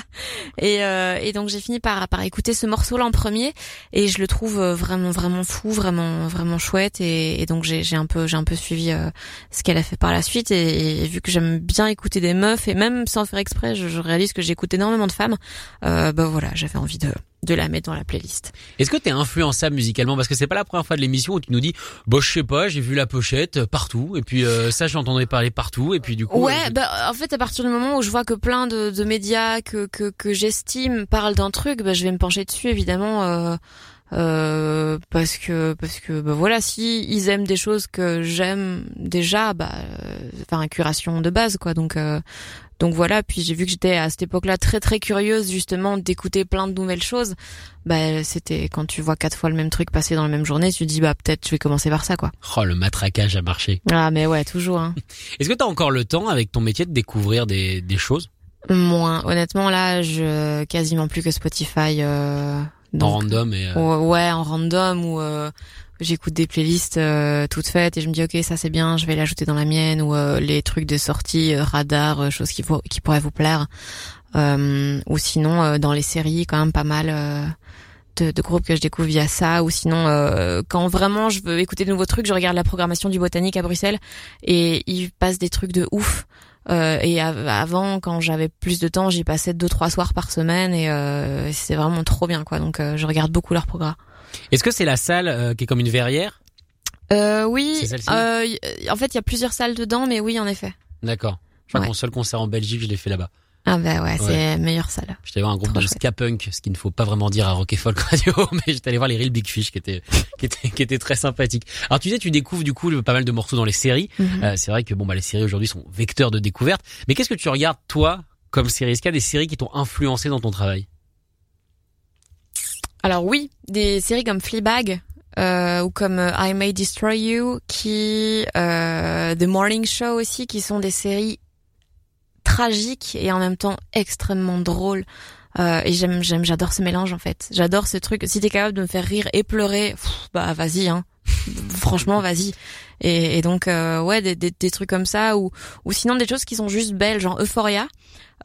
Et, euh, et donc j'ai fini par, par écouter ce morceau-là en premier et je le trouve vraiment vraiment fou, vraiment vraiment chouette et, et donc j'ai j'ai un peu j'ai un peu suivi euh, ce qu'elle a fait par la suite et, et vu que j'aime bien écouter des meufs et même sans faire exprès, je, je réalise que j'écoute énormément de femmes. Euh, bah voilà, j'avais envie de de la mettre dans la playlist. Est-ce que t'es influençable musicalement? Parce que c'est pas la première fois de l'émission où tu nous dis bah je sais pas j'ai vu la pochette euh, partout et puis euh, ça j'entendais parler partout et puis du coup Ouais, euh, bah en fait à partir du moment où je vois que plein de, de médias que que, que j'estime parlent d'un truc, bah je vais me pencher dessus évidemment euh, euh, parce que parce que bah voilà si ils aiment des choses que j'aime déjà bah euh, enfin curation de base quoi donc euh, donc voilà puis j'ai vu que j'étais à cette époque-là très très curieuse justement d'écouter plein de nouvelles choses bah c'était quand tu vois quatre fois le même truc passer dans la même journée tu te dis bah peut-être je vais commencer par ça quoi oh le matraquage a marché. ah mais ouais toujours hein Est-ce que t'as encore le temps avec ton métier de découvrir des des choses? Moins. Honnêtement, là, je quasiment plus que Spotify. Euh, en random et euh, Ouais, ouais, en random ou euh, j'écoute des playlists euh, toutes faites et je me dis ok ça c'est bien, je vais l'ajouter dans la mienne ou euh, les trucs de sortie, euh, radar, euh, choses qui, qui pourraient vous plaire. Euh, ou sinon euh, dans les séries quand même pas mal. de, de groupes que je découvre via ça ou sinon quand vraiment je veux écouter de nouveaux trucs je regarde la programmation du botanique à Bruxelles et il passe des trucs de ouf et av- avant, quand j'avais plus de temps, j'y passais deux trois soirs par semaine et c'est vraiment trop bien quoi. Donc je regarde beaucoup leur programme. Est-ce que c'est la salle euh, qui est comme une verrière? Euh, oui. Euh, y- en fait, il y a plusieurs salles dedans, mais oui, en effet. D'accord. Je crois que mon seul concert en Belgique je l'ai fait là-bas. Ah bah ouais, Ouais. c'est la meilleure salle. J'étais voir un groupe Trop de ska punk, ce qu'il ne faut pas vraiment dire à Rock et Folk Radio, mais j'étais allé voir les Real Big Fish qui étaient qui étaient qui étaient très sympathiques. Alors tu disais tu découvres du coup pas mal de morceaux dans les séries. Mhm. Euh, c'est vrai que bon bah les séries aujourd'hui sont vecteurs de découverte. Mais qu'est-ce que tu regardes toi comme série? Est-ce qu'il y a des séries qui t'ont influencé dans ton travail? Alors oui, des séries comme Fleabag. Euh, ou comme euh, I May Destroy You, qui euh, The Morning Show aussi, qui sont des séries tragiques et en même temps extrêmement drôles. Euh, et j'aime, j'aime, j'adore ce mélange en fait. J'adore ce truc. Si t'es capable de me faire rire et pleurer, bah vas-y hein. franchement, vas-y. Et, donc, euh, ouais, des trucs comme ça, ou, ou sinon des choses qui sont juste belles, genre Euphoria.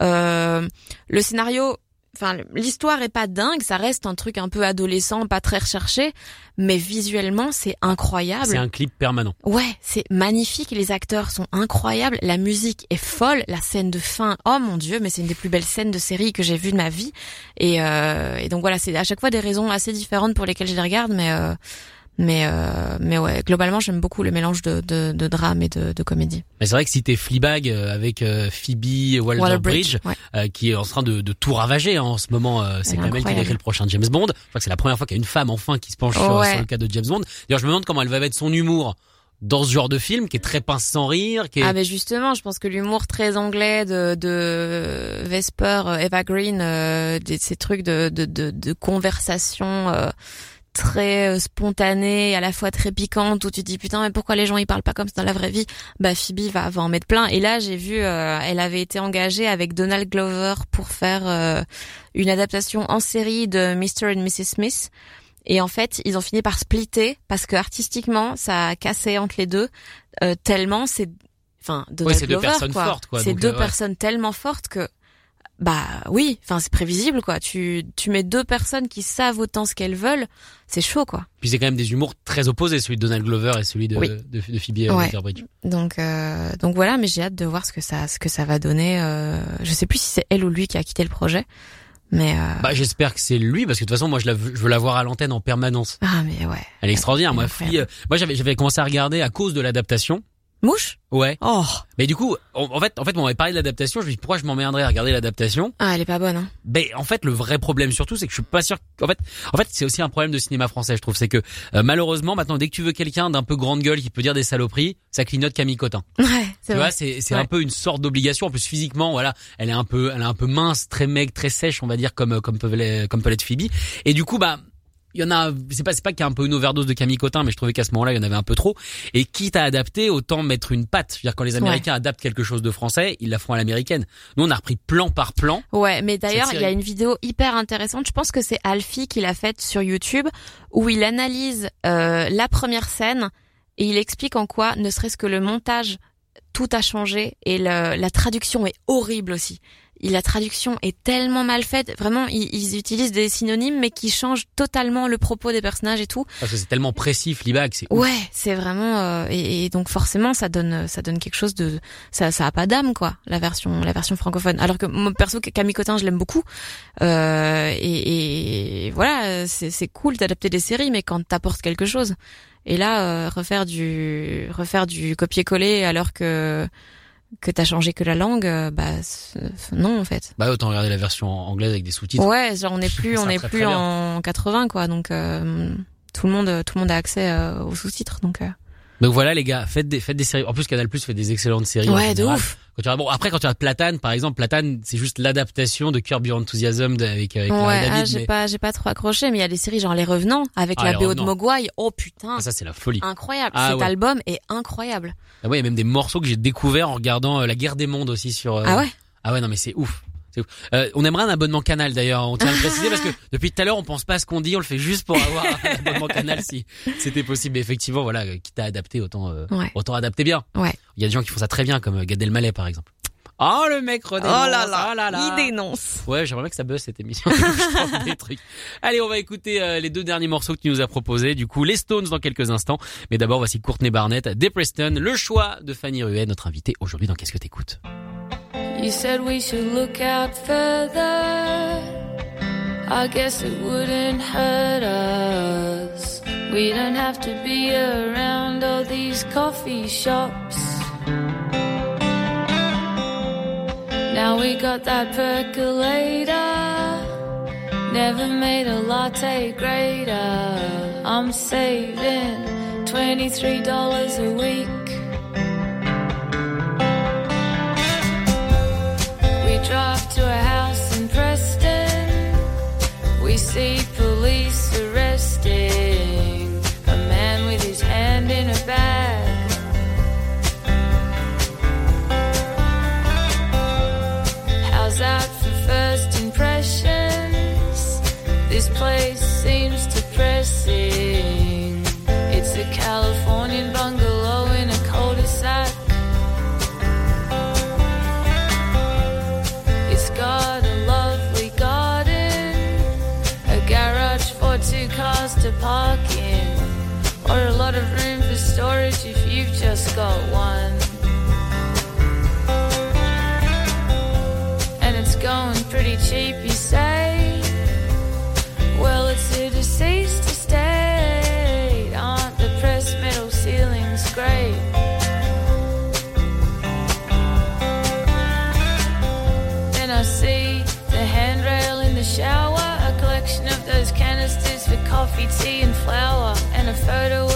Euh, le scénario, enfin, l'histoire est pas dingue, ça reste un truc un peu adolescent, pas très recherché, mais visuellement, c'est incroyable. C'est un clip permanent. Ouais, c'est magnifique, les acteurs sont incroyables, la musique est folle, la scène de fin, oh mon dieu, mais c'est une des plus belles scènes de série que j'ai vues de ma vie. Et, euh, et donc voilà, c'est à chaque fois des raisons assez différentes pour lesquelles je les regarde, mais euh, mais euh, mais ouais, globalement, j'aime beaucoup le mélange de, de, de drame et de, de comédie. Mais c'est vrai que si t'es Fleabag euh, avec euh, Phoebe Waller-Bridge, ouais. euh, qui est en train de, de tout ravager hein, en ce moment, euh, c'est quand même elle qui a écrit le prochain James Bond. Je crois que c'est la première fois qu'il y a une femme enfin qui se penche sur, Ouais. sur le cas de James Bond. D'ailleurs, je me demande comment elle va mettre son humour dans ce genre de film qui est très pince sans rire, qui est Ah mais justement, je pense que l'humour très anglais de, de Vesper, euh, Eva Green, euh, des- ces trucs de, de, de, de conversation euh, très euh, spontanée, à la fois très piquante, où tu te dis putain mais pourquoi les gens ils parlent pas comme ça dans la vraie vie? Bah Phoebe va, va en mettre plein. Et là j'ai vu, euh, elle avait été engagée avec Donald Glover pour faire euh, une adaptation en série de Mr. and Mrs. Smith. Et en fait, ils ont fini par splitter parce que artistiquement, ça a cassé entre les deux euh, tellement c'est, enfin, Donald deux Glover, personnes quoi. fortes, quoi, C'est deux euh, ouais. personnes tellement fortes que, bah oui, enfin c'est prévisible quoi. Tu tu mets deux personnes qui savent autant ce qu'elles veulent, c'est chaud quoi. puis c'est quand même des humours très opposés, celui de Donald Glover et celui de, Oui. de, de Phoebe Ouais. Waller-Bridge. Donc euh, donc voilà, mais j'ai hâte de voir ce que ça ce que ça va donner. Euh, je sais plus si c'est elle ou lui qui a quitté le projet, mais euh, Bah j'espère que c'est lui parce que de toute façon moi je, la veux- je veux la voir à l'antenne en permanence. ah mais ouais. Elle est extraordinaire. Moi, fille, euh, moi j'avais j'avais commencé à regarder à cause de l'adaptation. Mouche? Ouais. Oh Mais du coup, en, en fait, en fait, on m'avait parlé de l'adaptation. Je me dis pourquoi je m'emmerderais à regarder l'adaptation? ah elle est pas bonne hein. Ben, en fait, le vrai problème surtout, c'est que je suis pas sûr. En fait, en fait, c'est aussi un problème de cinéma français, je trouve. C'est que euh, malheureusement, maintenant, dès que tu veux quelqu'un d'un peu grande gueule qui peut dire des saloperies, ça clignote Camille Cotin. Ouais, Tu c'est vois, vrai. c'est c'est Ouais. un peu une sorte d'obligation. En plus, physiquement, voilà, elle est un peu, elle est un peu mince, très maigre, très sèche, on va dire, comme comme peut comme peut l'être Phoebe. Et du coup, bah. Il y en a, c'est pas, c'est pas qu'il y a un peu une overdose de Camille Cotin, mais je trouvais qu'à ce moment-là, il y en avait un peu trop. Et quitte à adapter, autant mettre une patte. C'est-à-dire, quand les Américains adaptent quelque chose de français, ils la font à l'américaine. Nous, on a repris plan par plan. Ouais, mais d'ailleurs, il y a une vidéo hyper intéressante. Je pense que c'est Alfie qui l'a faite sur YouTube, où il analyse euh, la première scène et il explique en quoi, ne serait-ce que le montage, tout a changé et le- la traduction est horrible aussi. La traduction est tellement mal faite. Vraiment, ils, ils utilisent des synonymes, mais qui changent totalement le propos des personnages et tout. Parce que c'est tellement précis, Fleabag, c'est. Ouais, c'est vraiment euh, et, et donc forcément ça donne ça donne quelque chose de ça ça a pas d'âme quoi la version la version francophone. Alors que moi perso Camille Cotin je l'aime beaucoup euh, et, et voilà c'est c'est cool d'adapter des séries mais quand t'apportes quelque chose et là euh, refaire du refaire du copier-coller alors que que t'as changé que la langue euh, bah non en fait. Bah, autant regarder la version anglaise avec des sous-titres. Ouais, genre on n'est plus on très, plus en 80 quoi donc euh, tout le monde tout le monde a accès euh, aux sous-titres donc euh, Donc voilà, les gars, faites des, faites des séries. En plus, Canal Plus fait des excellentes séries. Ouais, de ouf. Quand tu regardes- bon, après, quand tu regardes Platane, par exemple, Platane, c'est juste l'adaptation de Curb Your Enthusiasm de- avec, avec Larry Ouais, ah, David. j'ai mais- pas, j'ai pas trop accroché, mais il y a des séries genre Les Revenants avec Ah, la BO de. Mogwai. Oh putain, Ah, ça, c'est la folie. incroyable. Ah, Cet ouais. album est incroyable. Ah ouais, il y a même des morceaux que j'ai découverts en regardant euh, La Guerre des Mondes aussi sur. euh, Ah ouais? Ah ouais, non, mais c'est ouf. Euh, on aimerait un abonnement canal d'ailleurs. On tient à le préciser parce que depuis tout à l'heure, on pense pas à ce qu'on dit, on le fait juste pour avoir un abonnement canal si c'était possible. Mais effectivement, voilà, euh, quitte à adapter, autant, euh, Ouais. autant adapter bien. Ouais. Il y a des gens qui font ça très bien, comme euh, Gad Elmaleh par exemple. Oh le mec redénonce. oh là là. il dénonce. Ouais, j'aimerais bien que ça buzz cette émission. Je des trucs. Allez, on va écouter euh, les deux derniers morceaux que tu nous as proposés. Du coup, les Stones dans quelques instants. Mais d'abord, voici Courtney Barnett, Des Preston, le choix de Fanny Ruet, notre invitée aujourd'hui dans Qu'est-ce que t'écoutes? You said we should look out further. I guess it wouldn't hurt us. We don't have to be around all these coffee shops. Now we got that percolator. Never made a latte greater. I'm saving $23 a week. Drive to a house in Preston. We see police arresting just got one. And it's going pretty cheap, you say? Well, it's a deceased to stay. Aren't the press metal ceilings great? Then I see the handrail in the shower, a collection of those canisters for coffee, tea, and flour, and a photo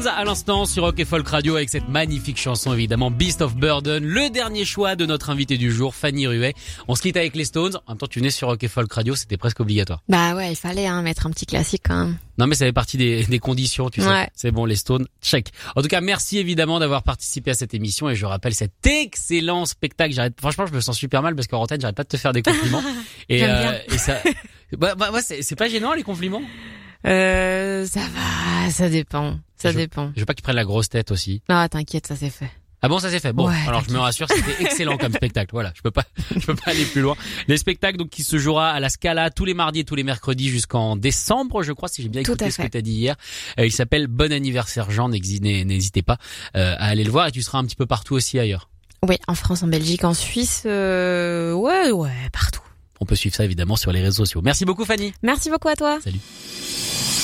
Stones à l'instant sur Rock et Folk Radio avec cette magnifique chanson évidemment Beast of Burden, le dernier choix de notre invité du jour Fanny Ruet. On se quitte avec les Stones. En même temps, tu venais sur Rock et Folk Radio, c'était presque obligatoire. Bah ouais, il fallait hein, mettre un petit classique quand même. Non mais ça fait partie des, des conditions, tu sais. Ouais. C'est bon les Stones, check. En tout cas, merci évidemment d'avoir participé à cette émission et je rappelle cet excellent spectacle. J'arrête franchement, je me sens super mal parce qu'en antenne, j'arrête pas de te faire des compliments et bien. et ça bah, bah, c'est pas gênant les compliments? Euh, ça va, ça dépend, ça Je- dépend. Je veux pas qu'ils prennent la grosse tête aussi. Non, t'inquiète, ça c'est fait. Ah bon, ça s'est fait. Bon, Ouais, alors je me rassure, c'était excellent comme spectacle. Voilà, je peux pas, je peux pas aller plus loin. Les spectacles donc qui se jouera à la Scala tous les mardis et tous les mercredis jusqu'en décembre, je crois, si j'ai bien Tout écouté ce que fait. tu as dit hier. Euh, il s'appelle Bon anniversaire Jean. N'hésitez pas euh, à aller le voir et tu seras un petit peu partout aussi ailleurs. Oui, en France, en Belgique, en Suisse, euh, ouais, ouais, partout. On peut suivre ça évidemment sur les réseaux sociaux. Merci beaucoup Fanny. Merci beaucoup à toi.